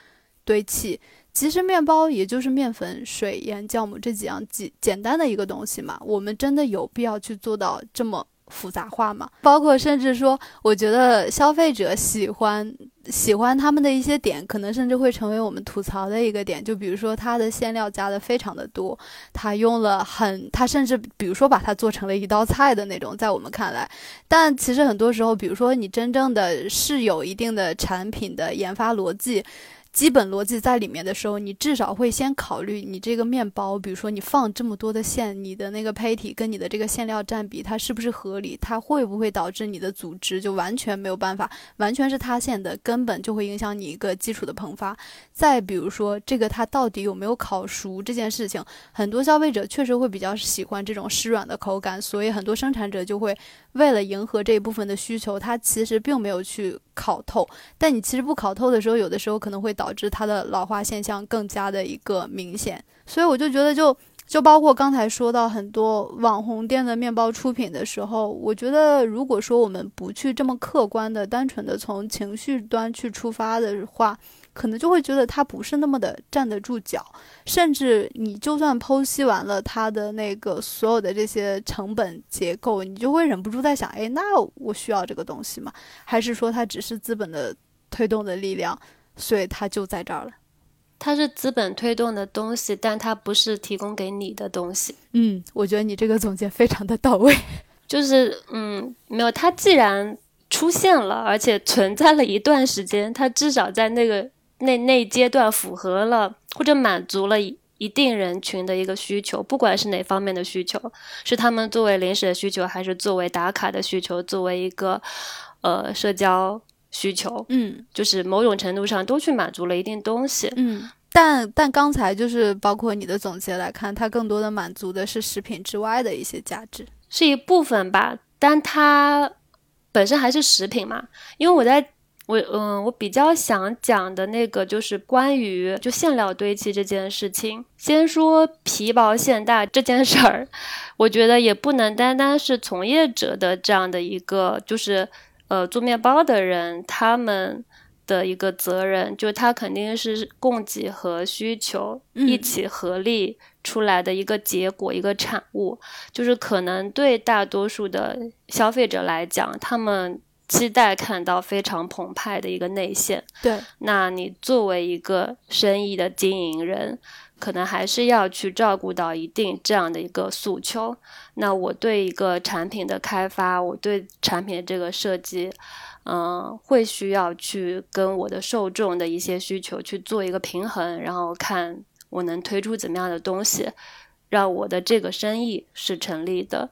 堆砌，其实面包也就是面粉、水、盐、酵母这几样简简单的一个东西嘛。我们真的有必要去做到这么复杂化吗？包括甚至说，我觉得消费者喜欢喜欢他们的一些点，可能甚至会成为我们吐槽的一个点。就比如说，它的馅料加的非常的多，它用了很，它甚至比如说把它做成了一道菜的那种，在我们看来。但其实很多时候，比如说你真正的是有一定的产品的研发逻辑。基本逻辑在里面的时候，你至少会先考虑你这个面包，比如说你放这么多的馅，你的那个胚体跟你的这个馅料占比，它是不是合理？它会不会导致你的组织就完全没有办法，完全是塌陷的，根本就会影响你一个基础的膨发。再比如说这个它到底有没有烤熟这件事情，很多消费者确实会比较喜欢这种湿软的口感，所以很多生产者就会为了迎合这一部分的需求，它其实并没有去烤透。但你其实不烤透的时候，有的时候可能会。导致它的老化现象更加的一个明显，所以我就觉得，就就包括刚才说到很多网红店的面包出品的时候，我觉得如果说我们不去这么客观的、单纯的从情绪端去出发的话，可能就会觉得它不是那么的站得住脚。甚至你就算剖析完了它的那个所有的这些成本结构，你就会忍不住在想：哎，那我需要这个东西吗？还是说它只是资本的推动的力量？所以它就在这儿了，它是资本推动的东西，但它不是提供给你的东西。嗯，我觉得你这个总结非常的到位。就是嗯，没有，它既然出现了，而且存在了一段时间，它至少在那个那那阶段符合了或者满足了一定人群的一个需求，不管是哪方面的需求，是他们作为零食的需求，还是作为打卡的需求，作为一个呃社交。需求，嗯，就是某种程度上都去满足了一定东西，嗯，但但刚才就是包括你的总结来看，它更多的满足的是食品之外的一些价值，是一部分吧，但它本身还是食品嘛。因为我在我嗯，我比较想讲的那个就是关于就馅料堆砌这件事情。先说皮薄馅大这件事儿，我觉得也不能单单是从业者的这样的一个就是。呃，做面包的人，他们的一个责任，就他肯定是供给和需求一起合力出来的一个结果，一个产物。就是可能对大多数的消费者来讲，他们期待看到非常澎湃的一个内线。对，那你作为一个生意的经营人，可能还是要去照顾到一定这样的一个诉求。那我对一个产品的开发，我对产品的这个设计，嗯，会需要去跟我的受众的一些需求去做一个平衡，然后看我能推出怎么样的东西，让我的这个生意是成立的。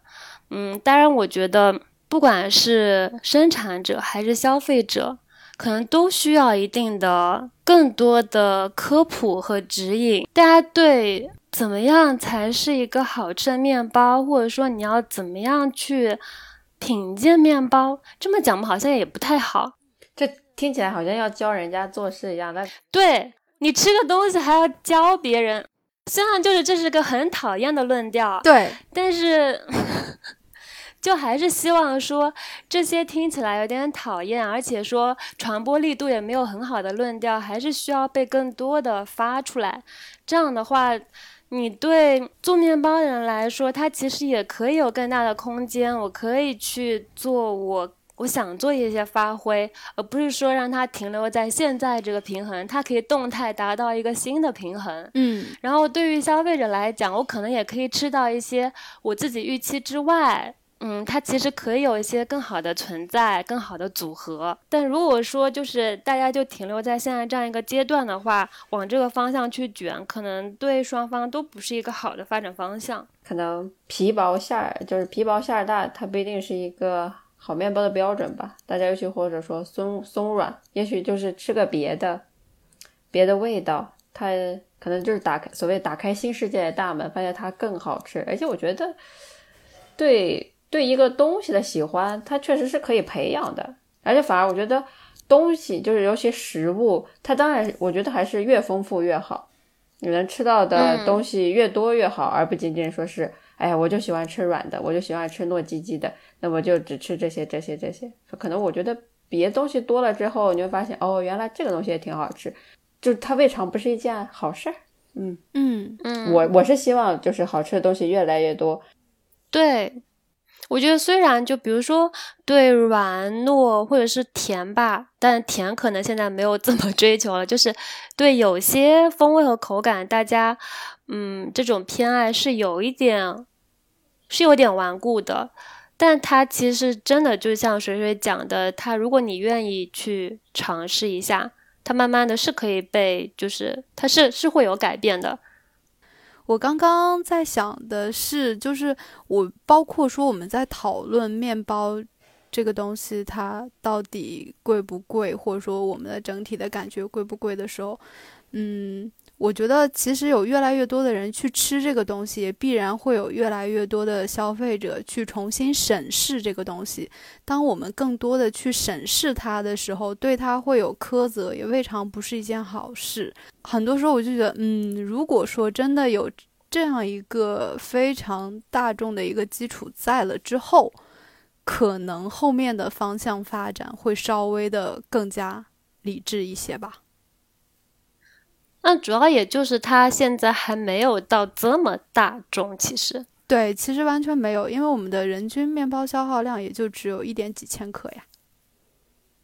嗯，当然，我觉得不管是生产者还是消费者。可能都需要一定的、更多的科普和指引。大家对怎么样才是一个好吃的面包，或者说你要怎么样去品鉴面包，这么讲吧，好像也不太好。这听起来好像要教人家做事一样。那对你吃个东西还要教别人，虽然就是这是个很讨厌的论调，对，但是。就还是希望说这些听起来有点讨厌，而且说传播力度也没有很好的论调，还是需要被更多的发出来。这样的话，你对做面包的人来说，他其实也可以有更大的空间。我可以去做我我想做一些发挥，而不是说让它停留在现在这个平衡，它可以动态达到一个新的平衡。嗯，然后对于消费者来讲，我可能也可以吃到一些我自己预期之外。嗯，它其实可以有一些更好的存在，更好的组合。但如果说就是大家就停留在现在这样一个阶段的话，往这个方向去卷，可能对双方都不是一个好的发展方向。可能皮薄馅儿就是皮薄馅儿大，它不一定是一个好面包的标准吧。大家尤其或者说松松软，也许就是吃个别的，别的味道，它可能就是打开所谓打开新世界的大门，发现它更好吃。而且我觉得，对。对一个东西的喜欢，它确实是可以培养的，而且反而我觉得东西就是尤其食物，它当然我觉得还是越丰富越好，你能吃到的东西越多越好，而不仅仅说是，哎呀，我就喜欢吃软的，我就喜欢吃糯叽叽的，那我就只吃这些这些这些。可能我觉得别东西多了之后，你会发现哦，原来这个东西也挺好吃，就它未尝不是一件好事儿。嗯嗯嗯，我我是希望就是好吃的东西越来越多。对。我觉得虽然就比如说对软糯或者是甜吧，但甜可能现在没有这么 追求了。就是对有些风味和口感，大家嗯这种偏爱是有一点是有点顽固的。但它其实真的就像水水讲的，它如果你愿意去尝试一下，它慢慢的是可以被就是它是是会有改变的。我刚刚在想的是，就是我包括说我们在讨论面包这个东西，它到底贵不贵，或者说我们的整体的感觉贵不贵的时候，嗯。我觉得其实有越来越多的人去吃这个东西，必然会有越来越多的消费者去重新审视这个东西。当我们更多的去审视它的时候，对它会有苛责，也未尝不是一件好事。很多时候我就觉得，嗯，如果说真的有这样一个非常大众的一个基础在了之后，可能后面的方向发展会稍微的更加理智一些吧。那主要也就是它现在还没有到这么大众，其实对，其实完全没有，因为我们的人均面包消耗量也就只有一点几千克呀。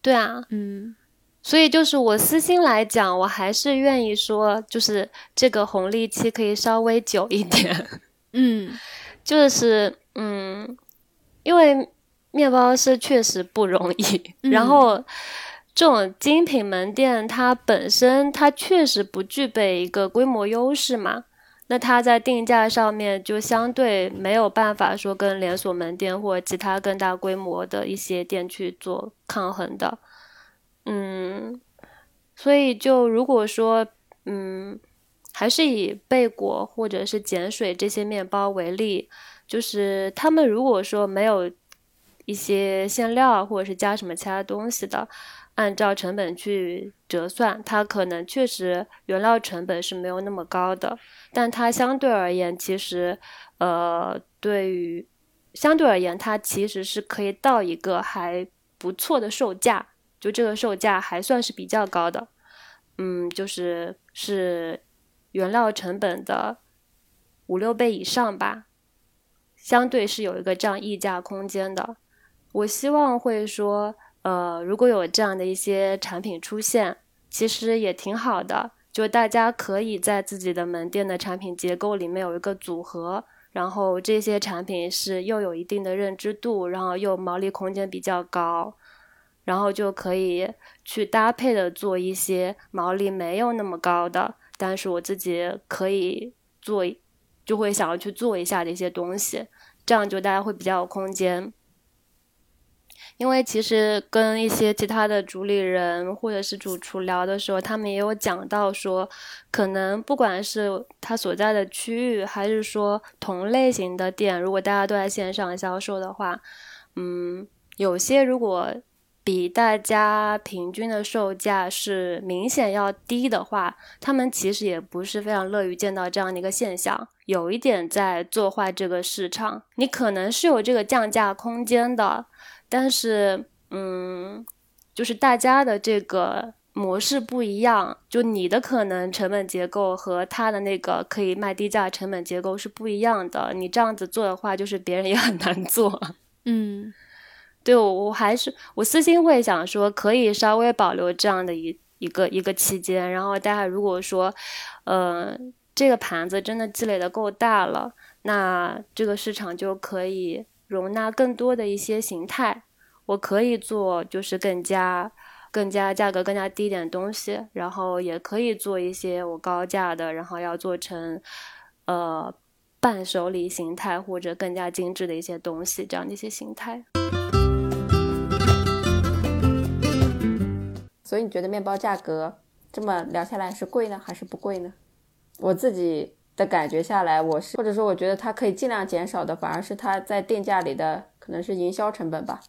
对啊，嗯，所以就是我私心来讲，我还是愿意说，就是这个红利期可以稍微久一点。嗯，就是嗯，因为面包是确实不容易，然后。这种精品门店，它本身它确实不具备一个规模优势嘛，那它在定价上面就相对没有办法说跟连锁门店或其他更大规模的一些店去做抗衡的，嗯，所以就如果说，嗯，还是以贝果或者是碱水这些面包为例，就是他们如果说没有一些馅料或者是加什么其他东西的。按照成本去折算，它可能确实原料成本是没有那么高的，但它相对而言，其实，呃，对于相对而言，它其实是可以到一个还不错的售价，就这个售价还算是比较高的，嗯，就是是原料成本的五六倍以上吧，相对是有一个这样溢价空间的。我希望会说。呃，如果有这样的一些产品出现，其实也挺好的。就大家可以在自己的门店的产品结构里面有一个组合，然后这些产品是又有一定的认知度，然后又毛利空间比较高，然后就可以去搭配的做一些毛利没有那么高的，但是我自己可以做，就会想要去做一下的一些东西，这样就大家会比较有空间。因为其实跟一些其他的主理人或者是主厨聊的时候，他们也有讲到说，可能不管是他所在的区域，还是说同类型的店，如果大家都在线上销售的话，嗯，有些如果比大家平均的售价是明显要低的话，他们其实也不是非常乐于见到这样的一个现象，有一点在做坏这个市场。你可能是有这个降价空间的。但是，嗯，就是大家的这个模式不一样，就你的可能成本结构和他的那个可以卖低价成本结构是不一样的。你这样子做的话，就是别人也很难做。嗯，对我我还是我私心会想说，可以稍微保留这样的一一个一个期间。然后大家如果说，呃，这个盘子真的积累的够大了，那这个市场就可以。容纳更多的一些形态，我可以做就是更加、更加价格更加低一点东西，然后也可以做一些我高价的，然后要做成呃伴手礼形态或者更加精致的一些东西，这样的一些形态。所以你觉得面包价格这么聊下来是贵呢，还是不贵呢？我自己。的感觉下来，我是或者说我觉得它可以尽量减少的，反而是它在定价里的可能是营销成本吧。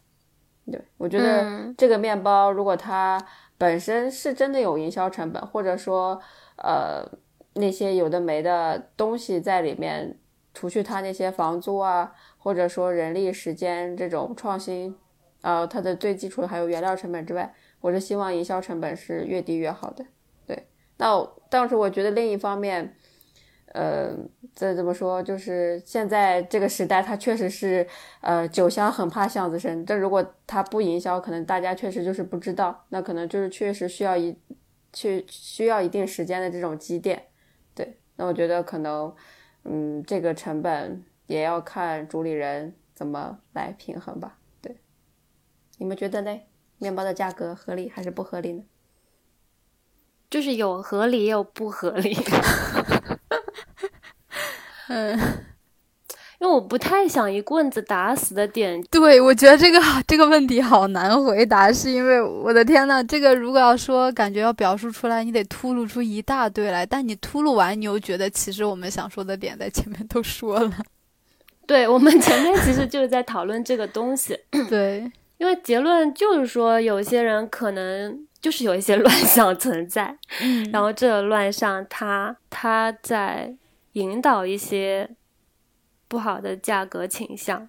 对我觉得这个面包如果它本身是真的有营销成本，或者说呃那些有的没的东西在里面，除去它那些房租啊，或者说人力时间这种创新，呃它的最基础的还有原料成本之外，我是希望营销成本是越低越好的。对，那但是我觉得另一方面。呃，这怎么说，就是现在这个时代，它确实是，呃，酒香很怕巷子深。这如果它不营销，可能大家确实就是不知道，那可能就是确实需要一，去需要一定时间的这种积淀。对，那我觉得可能，嗯，这个成本也要看主理人怎么来平衡吧。对，你们觉得呢？面包的价格合理还是不合理呢？就是有合理也有不合理。嗯，因为我不太想一棍子打死的点。对，我觉得这个这个问题好难回答，是因为我的天呐，这个如果要说感觉要表述出来，你得秃噜出一大堆来。但你秃噜完，你又觉得其实我们想说的点在前面都说了。对，我们前面其实就是在讨论这个东西。对，因为结论就是说，有些人可能就是有一些乱象存在，然后这个乱象，他他在。引导一些不好的价格倾向，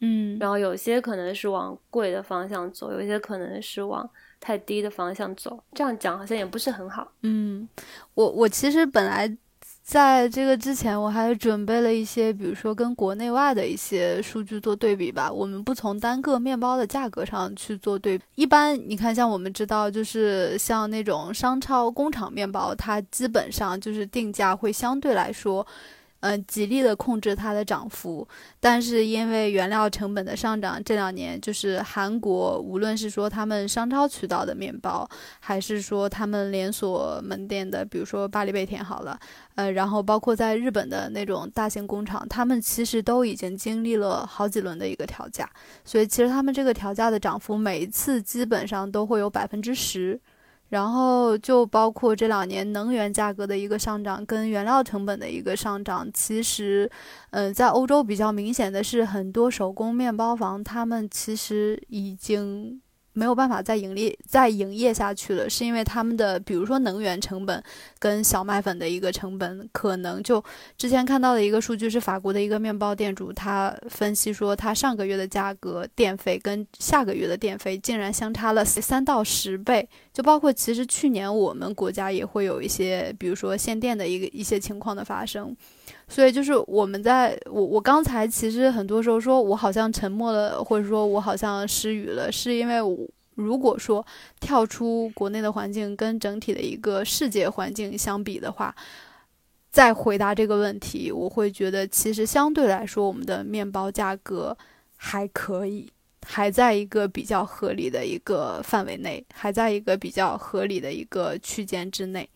嗯，然后有些可能是往贵的方向走，有些可能是往太低的方向走。这样讲好像也不是很好。嗯，我我其实本来。在这个之前，我还准备了一些，比如说跟国内外的一些数据做对比吧。我们不从单个面包的价格上去做对比。一般你看，像我们知道，就是像那种商超工厂面包，它基本上就是定价会相对来说。嗯，极力的控制它的涨幅，但是因为原料成本的上涨，这两年就是韩国，无论是说他们商超渠道的面包，还是说他们连锁门店的，比如说巴黎贝甜好了，呃，然后包括在日本的那种大型工厂，他们其实都已经经历了好几轮的一个调价，所以其实他们这个调价的涨幅，每一次基本上都会有百分之十。然后就包括这两年能源价格的一个上涨，跟原料成本的一个上涨。其实，嗯，在欧洲比较明显的是，很多手工面包房他们其实已经。没有办法再盈利、再营业下去了，是因为他们的，比如说能源成本跟小麦粉的一个成本，可能就之前看到的一个数据是法国的一个面包店主，他分析说，他上个月的价格电费跟下个月的电费竟然相差了三到十倍，就包括其实去年我们国家也会有一些，比如说限电的一个一些情况的发生。所以就是我们在我我刚才其实很多时候说我好像沉默了，或者说我好像失语了，是因为我如果说跳出国内的环境跟整体的一个世界环境相比的话，再回答这个问题，我会觉得其实相对来说，我们的面包价格还可以，还在一个比较合理的一个范围内，还在一个比较合理的一个区间之内。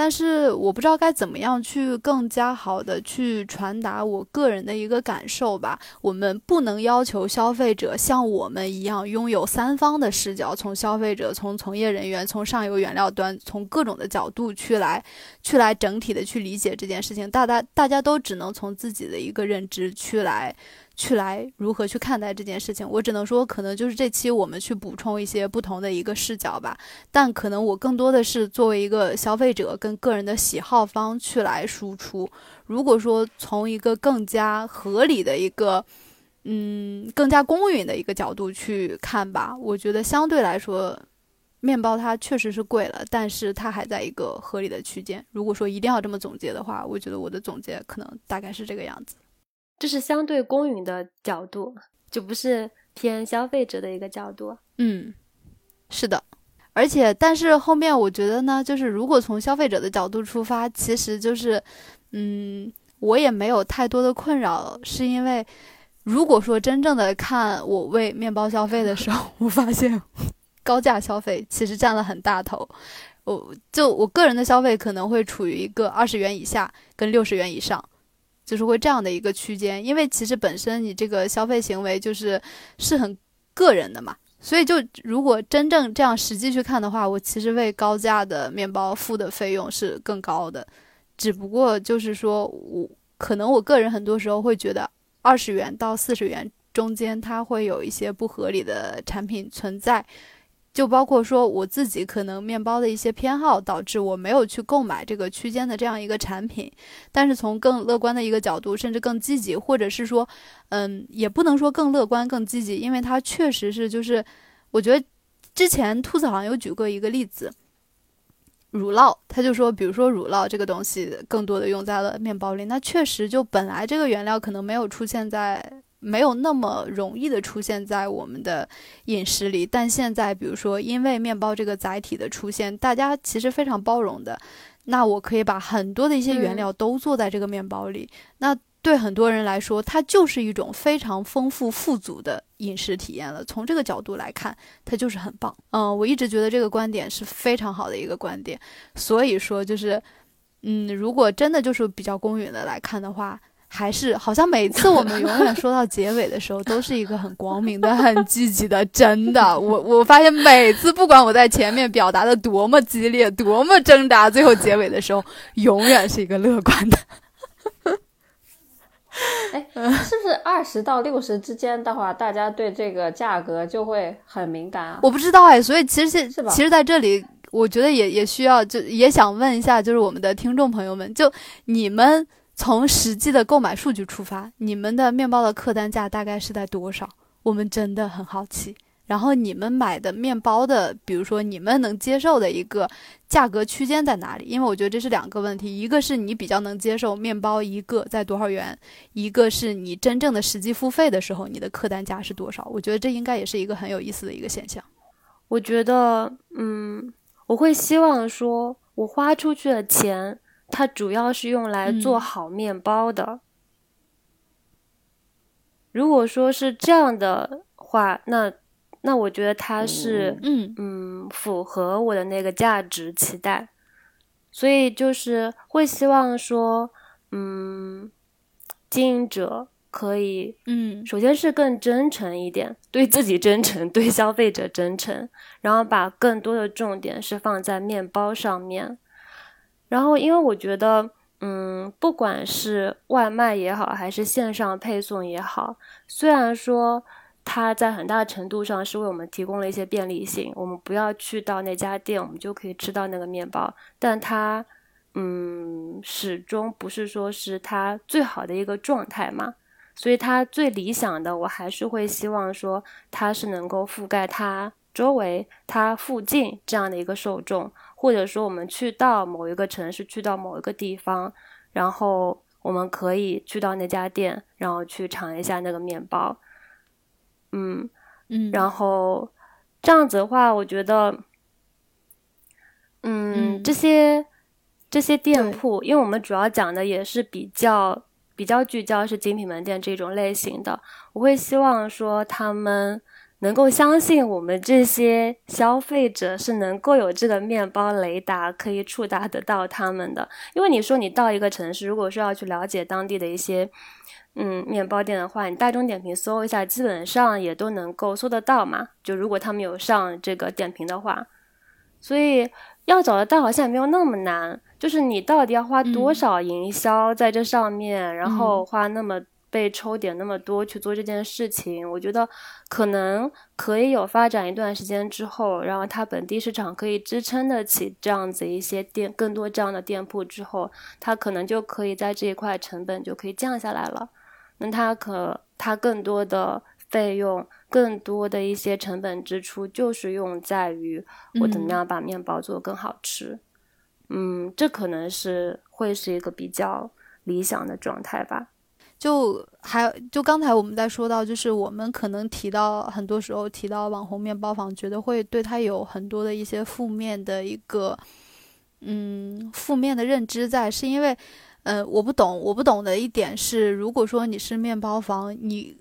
但是我不知道该怎么样去更加好的去传达我个人的一个感受吧。我们不能要求消费者像我们一样拥有三方的视角，从消费者、从从业人员、从上游原料端、从各种的角度去来去来整体的去理解这件事情。大大大家都只能从自己的一个认知去来。去来如何去看待这件事情，我只能说，可能就是这期我们去补充一些不同的一个视角吧。但可能我更多的是作为一个消费者跟个人的喜好方去来输出。如果说从一个更加合理的一个，嗯，更加公允的一个角度去看吧，我觉得相对来说，面包它确实是贵了，但是它还在一个合理的区间。如果说一定要这么总结的话，我觉得我的总结可能大概是这个样子。这是相对公允的角度，就不是偏消费者的一个角度。嗯，是的，而且但是后面我觉得呢，就是如果从消费者的角度出发，其实就是，嗯，我也没有太多的困扰，是因为如果说真正的看我为面包消费的时候，我发现高价消费其实占了很大头。我就我个人的消费可能会处于一个二十元以下跟六十元以上。就是会这样的一个区间，因为其实本身你这个消费行为就是是很个人的嘛，所以就如果真正这样实际去看的话，我其实为高价的面包付的费用是更高的，只不过就是说我可能我个人很多时候会觉得二十元到四十元中间它会有一些不合理的产品存在。就包括说我自己可能面包的一些偏好，导致我没有去购买这个区间的这样一个产品。但是从更乐观的一个角度，甚至更积极，或者是说，嗯，也不能说更乐观、更积极，因为它确实是就是，我觉得之前兔子好像有举过一个例子，乳酪，他就说，比如说乳酪这个东西更多的用在了面包里，那确实就本来这个原料可能没有出现在。没有那么容易的出现在我们的饮食里，但现在，比如说，因为面包这个载体的出现，大家其实非常包容的。那我可以把很多的一些原料都做在这个面包里，那对很多人来说，它就是一种非常丰富富足的饮食体验了。从这个角度来看，它就是很棒。嗯，我一直觉得这个观点是非常好的一个观点。所以说，就是，嗯，如果真的就是比较公允的来看的话。还是好像每次我们永远说到结尾的时候，都是一个很光明的、很积极的。真的，我我发现每次不管我在前面表达的多么激烈、多么挣扎，最后结尾的时候，永远是一个乐观的。哎，是不是二十到六十之间的话，大家对这个价格就会很敏感啊？我不知道哎，所以其实？其实在这里，我觉得也也需要，就也想问一下，就是我们的听众朋友们，就你们。从实际的购买数据出发，你们的面包的客单价大概是在多少？我们真的很好奇。然后你们买的面包的，比如说你们能接受的一个价格区间在哪里？因为我觉得这是两个问题，一个是你比较能接受面包一个在多少元，一个是你真正的实际付费的时候，你的客单价是多少？我觉得这应该也是一个很有意思的一个现象。我觉得，嗯，我会希望说我花出去的钱。它主要是用来做好面包的。如果说是这样的话，那那我觉得它是嗯。嗯符合我的那个价值期待，所以就是会希望说，嗯，经营者可以嗯，首先是更真诚一点，对自己真诚，对消费者真诚，然后把更多的重点是放在面包上面。然后，因为我觉得，嗯，不管是外卖也好，还是线上配送也好，虽然说它在很大程度上是为我们提供了一些便利性，我们不要去到那家店，我们就可以吃到那个面包，但它，嗯，始终不是说是它最好的一个状态嘛。所以它最理想的，我还是会希望说，它是能够覆盖它周围、它附近这样的一个受众。或者说，我们去到某一个城市，去到某一个地方，然后我们可以去到那家店，然后去尝一下那个面包，嗯嗯，然后这样子的话，我觉得，嗯，这些这些店铺，因为我们主要讲的也是比较比较聚焦是精品门店这种类型的，我会希望说他们。能够相信我们这些消费者是能够有这个面包雷达可以触达得到他们的，因为你说你到一个城市，如果说要去了解当地的一些嗯面包店的话，你大众点评搜一下，基本上也都能够搜得到嘛。就如果他们有上这个点评的话，所以要找得到好像也没有那么难，就是你到底要花多少营销在这上面，然后花那么。被抽点那么多去做这件事情，我觉得可能可以有发展一段时间之后，然后它本地市场可以支撑得起这样子一些店，更多这样的店铺之后，它可能就可以在这一块成本就可以降下来了。那它可它更多的费用，更多的一些成本支出，就是用在于我怎么样把面包做得更好吃。嗯，这可能是会是一个比较理想的状态吧。就还就刚才我们在说到，就是我们可能提到很多时候提到网红面包房，觉得会对它有很多的一些负面的一个嗯负面的认知在，是因为呃我不懂，我不懂的一点是，如果说你是面包房，你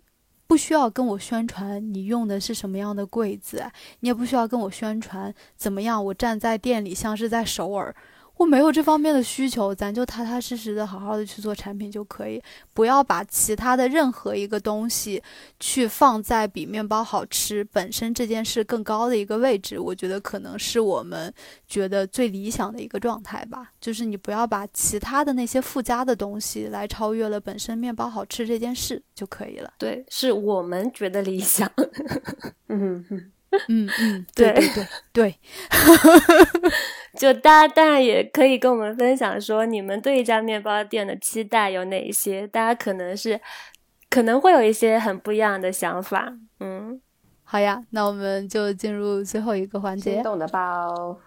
不需要跟我宣传你用的是什么样的柜子，你也不需要跟我宣传怎么样，我站在店里像是在首尔。我没有这方面的需求，咱就踏踏实实的好好的去做产品就可以，不要把其他的任何一个东西去放在比面包好吃本身这件事更高的一个位置。我觉得可能是我们觉得最理想的一个状态吧，就是你不要把其他的那些附加的东西来超越了本身面包好吃这件事就可以了。对，是我们觉得理想。嗯嗯。嗯嗯，对对对对，就大家当然也可以跟我们分享说，你们对一家面包店的期待有哪一些？大家可能是可能会有一些很不一样的想法。嗯，好呀，那我们就进入最后一个环节，心动的包。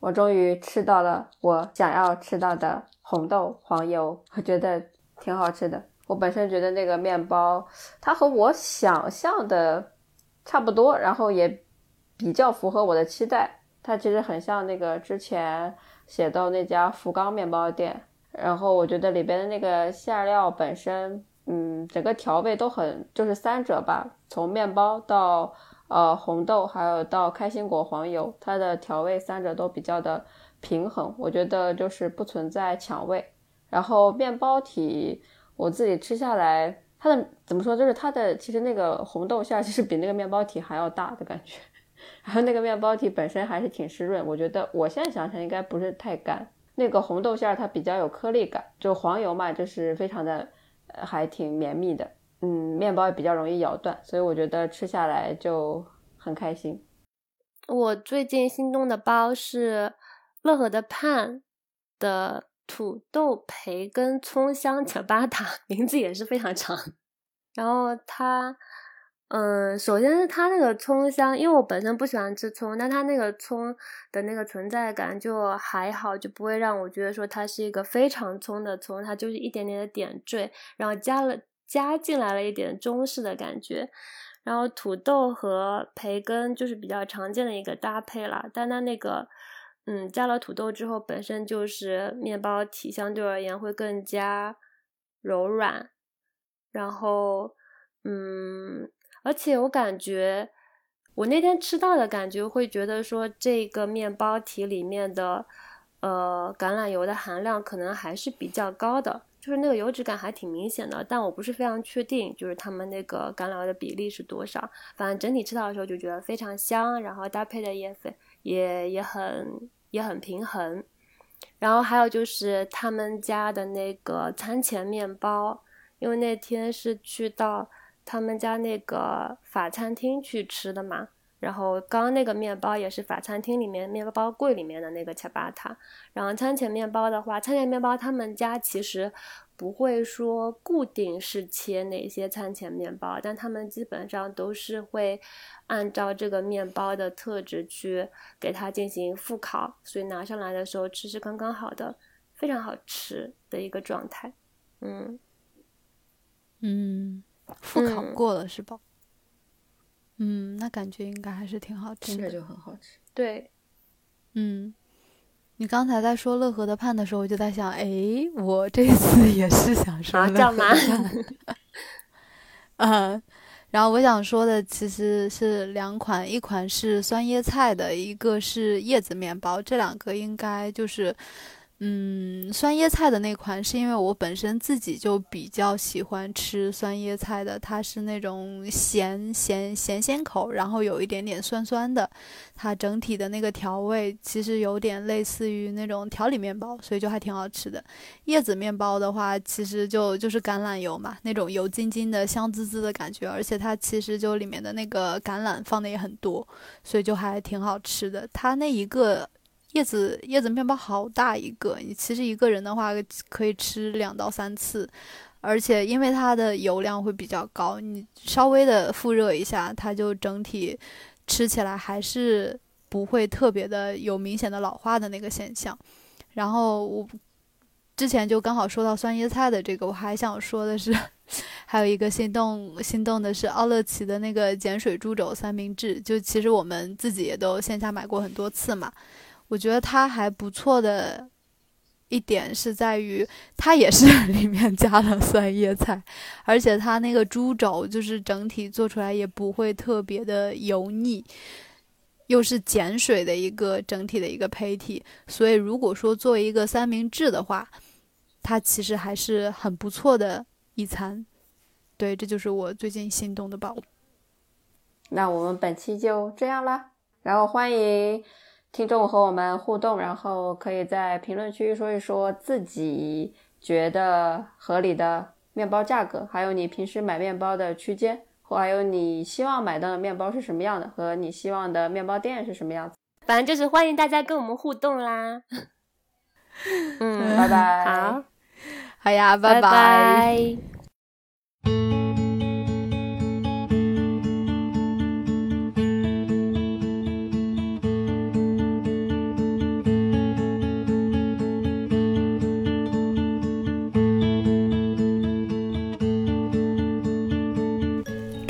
我终于吃到了我想要吃到的红豆黄油，我觉得挺好吃的。我本身觉得那个面包，它和我想象的差不多，然后也比较符合我的期待。它其实很像那个之前写到那家福冈面包店，然后我觉得里边的那个馅料本身，嗯，整个调味都很，就是三者吧，从面包到呃红豆，还有到开心果黄油，它的调味三者都比较的平衡，我觉得就是不存在抢味。然后面包体。我自己吃下来，它的怎么说？就是它的其实那个红豆馅其实比那个面包体还要大的感觉，然后那个面包体本身还是挺湿润。我觉得我现在想想应该不是太干。那个红豆馅它比较有颗粒感，就黄油嘛，就是非常的呃还挺绵密的。嗯，面包也比较容易咬断，所以我觉得吃下来就很开心。我最近心动的包是乐和的盼的。土豆培根葱香巧巴塔，名字也是非常长。然后它，嗯，首先是它那个葱香，因为我本身不喜欢吃葱，但它那个葱的那个存在感就还好，就不会让我觉得说它是一个非常葱的葱，它就是一点点的点缀，然后加了加进来了一点中式的感觉。然后土豆和培根就是比较常见的一个搭配了，但它那个。嗯，加了土豆之后，本身就是面包体相对而言会更加柔软，然后，嗯，而且我感觉我那天吃到的感觉会觉得说这个面包体里面的呃橄榄油的含量可能还是比较高的，就是那个油脂感还挺明显的，但我不是非常确定，就是他们那个橄榄油的比例是多少。反正整体吃到的时候就觉得非常香，然后搭配的也非也也很。也很平衡，然后还有就是他们家的那个餐前面包，因为那天是去到他们家那个法餐厅去吃的嘛，然后刚刚那个面包也是法餐厅里面面包柜里面的那个恰巴塔，然后餐前面包的话，餐前面包他们家其实。不会说固定是切哪些餐前面包，但他们基本上都是会按照这个面包的特质去给它进行复烤，所以拿上来的时候吃是刚刚好的，非常好吃的一个状态。嗯嗯，复烤过了是吧？嗯，那感觉应该还是挺好吃的，就很好吃。对，嗯。你刚才在说乐和的盼的时候，我就在想，哎，我这次也是想说乐和的盼。嗯，然后我想说的其实是两款，一款是酸椰菜的，一个是叶子面包，这两个应该就是。嗯，酸椰菜的那款是因为我本身自己就比较喜欢吃酸椰菜的，它是那种咸咸咸咸口，然后有一点点酸酸的，它整体的那个调味其实有点类似于那种调理面包，所以就还挺好吃的。叶子面包的话，其实就就是橄榄油嘛，那种油津津的香滋滋的感觉，而且它其实就里面的那个橄榄放的也很多，所以就还挺好吃的。它那一个。叶子叶子面包好大一个，你其实一个人的话可以吃两到三次，而且因为它的油量会比较高，你稍微的复热一下，它就整体吃起来还是不会特别的有明显的老化的那个现象。然后我之前就刚好说到酸椰菜的这个，我还想说的是，还有一个心动心动的是奥乐奇的那个碱水猪肘三明治，就其实我们自己也都线下买过很多次嘛。我觉得它还不错的一点是在于，它也是 里面加了酸叶菜，而且它那个猪肘就是整体做出来也不会特别的油腻，又是碱水的一个整体的一个胚体，所以如果说作为一个三明治的话，它其实还是很不错的一餐。对，这就是我最近心动的宝。那我们本期就这样啦，然后欢迎。听众和我们互动，然后可以在评论区说一说自己觉得合理的面包价格，还有你平时买面包的区间，或还有你希望买到的面包是什么样的，和你希望的面包店是什么样子。反正就是欢迎大家跟我们互动啦。嗯，拜拜。好，好呀，拜拜。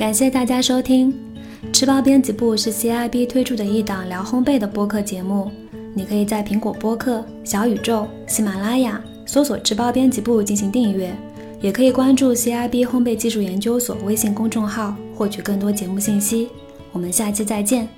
感谢大家收听，吃包编辑部是 CIB 推出的一档聊烘焙的播客节目。你可以在苹果播客、小宇宙、喜马拉雅搜索“吃包编辑部”进行订阅，也可以关注 CIB 烘焙技术研究所微信公众号获取更多节目信息。我们下期再见。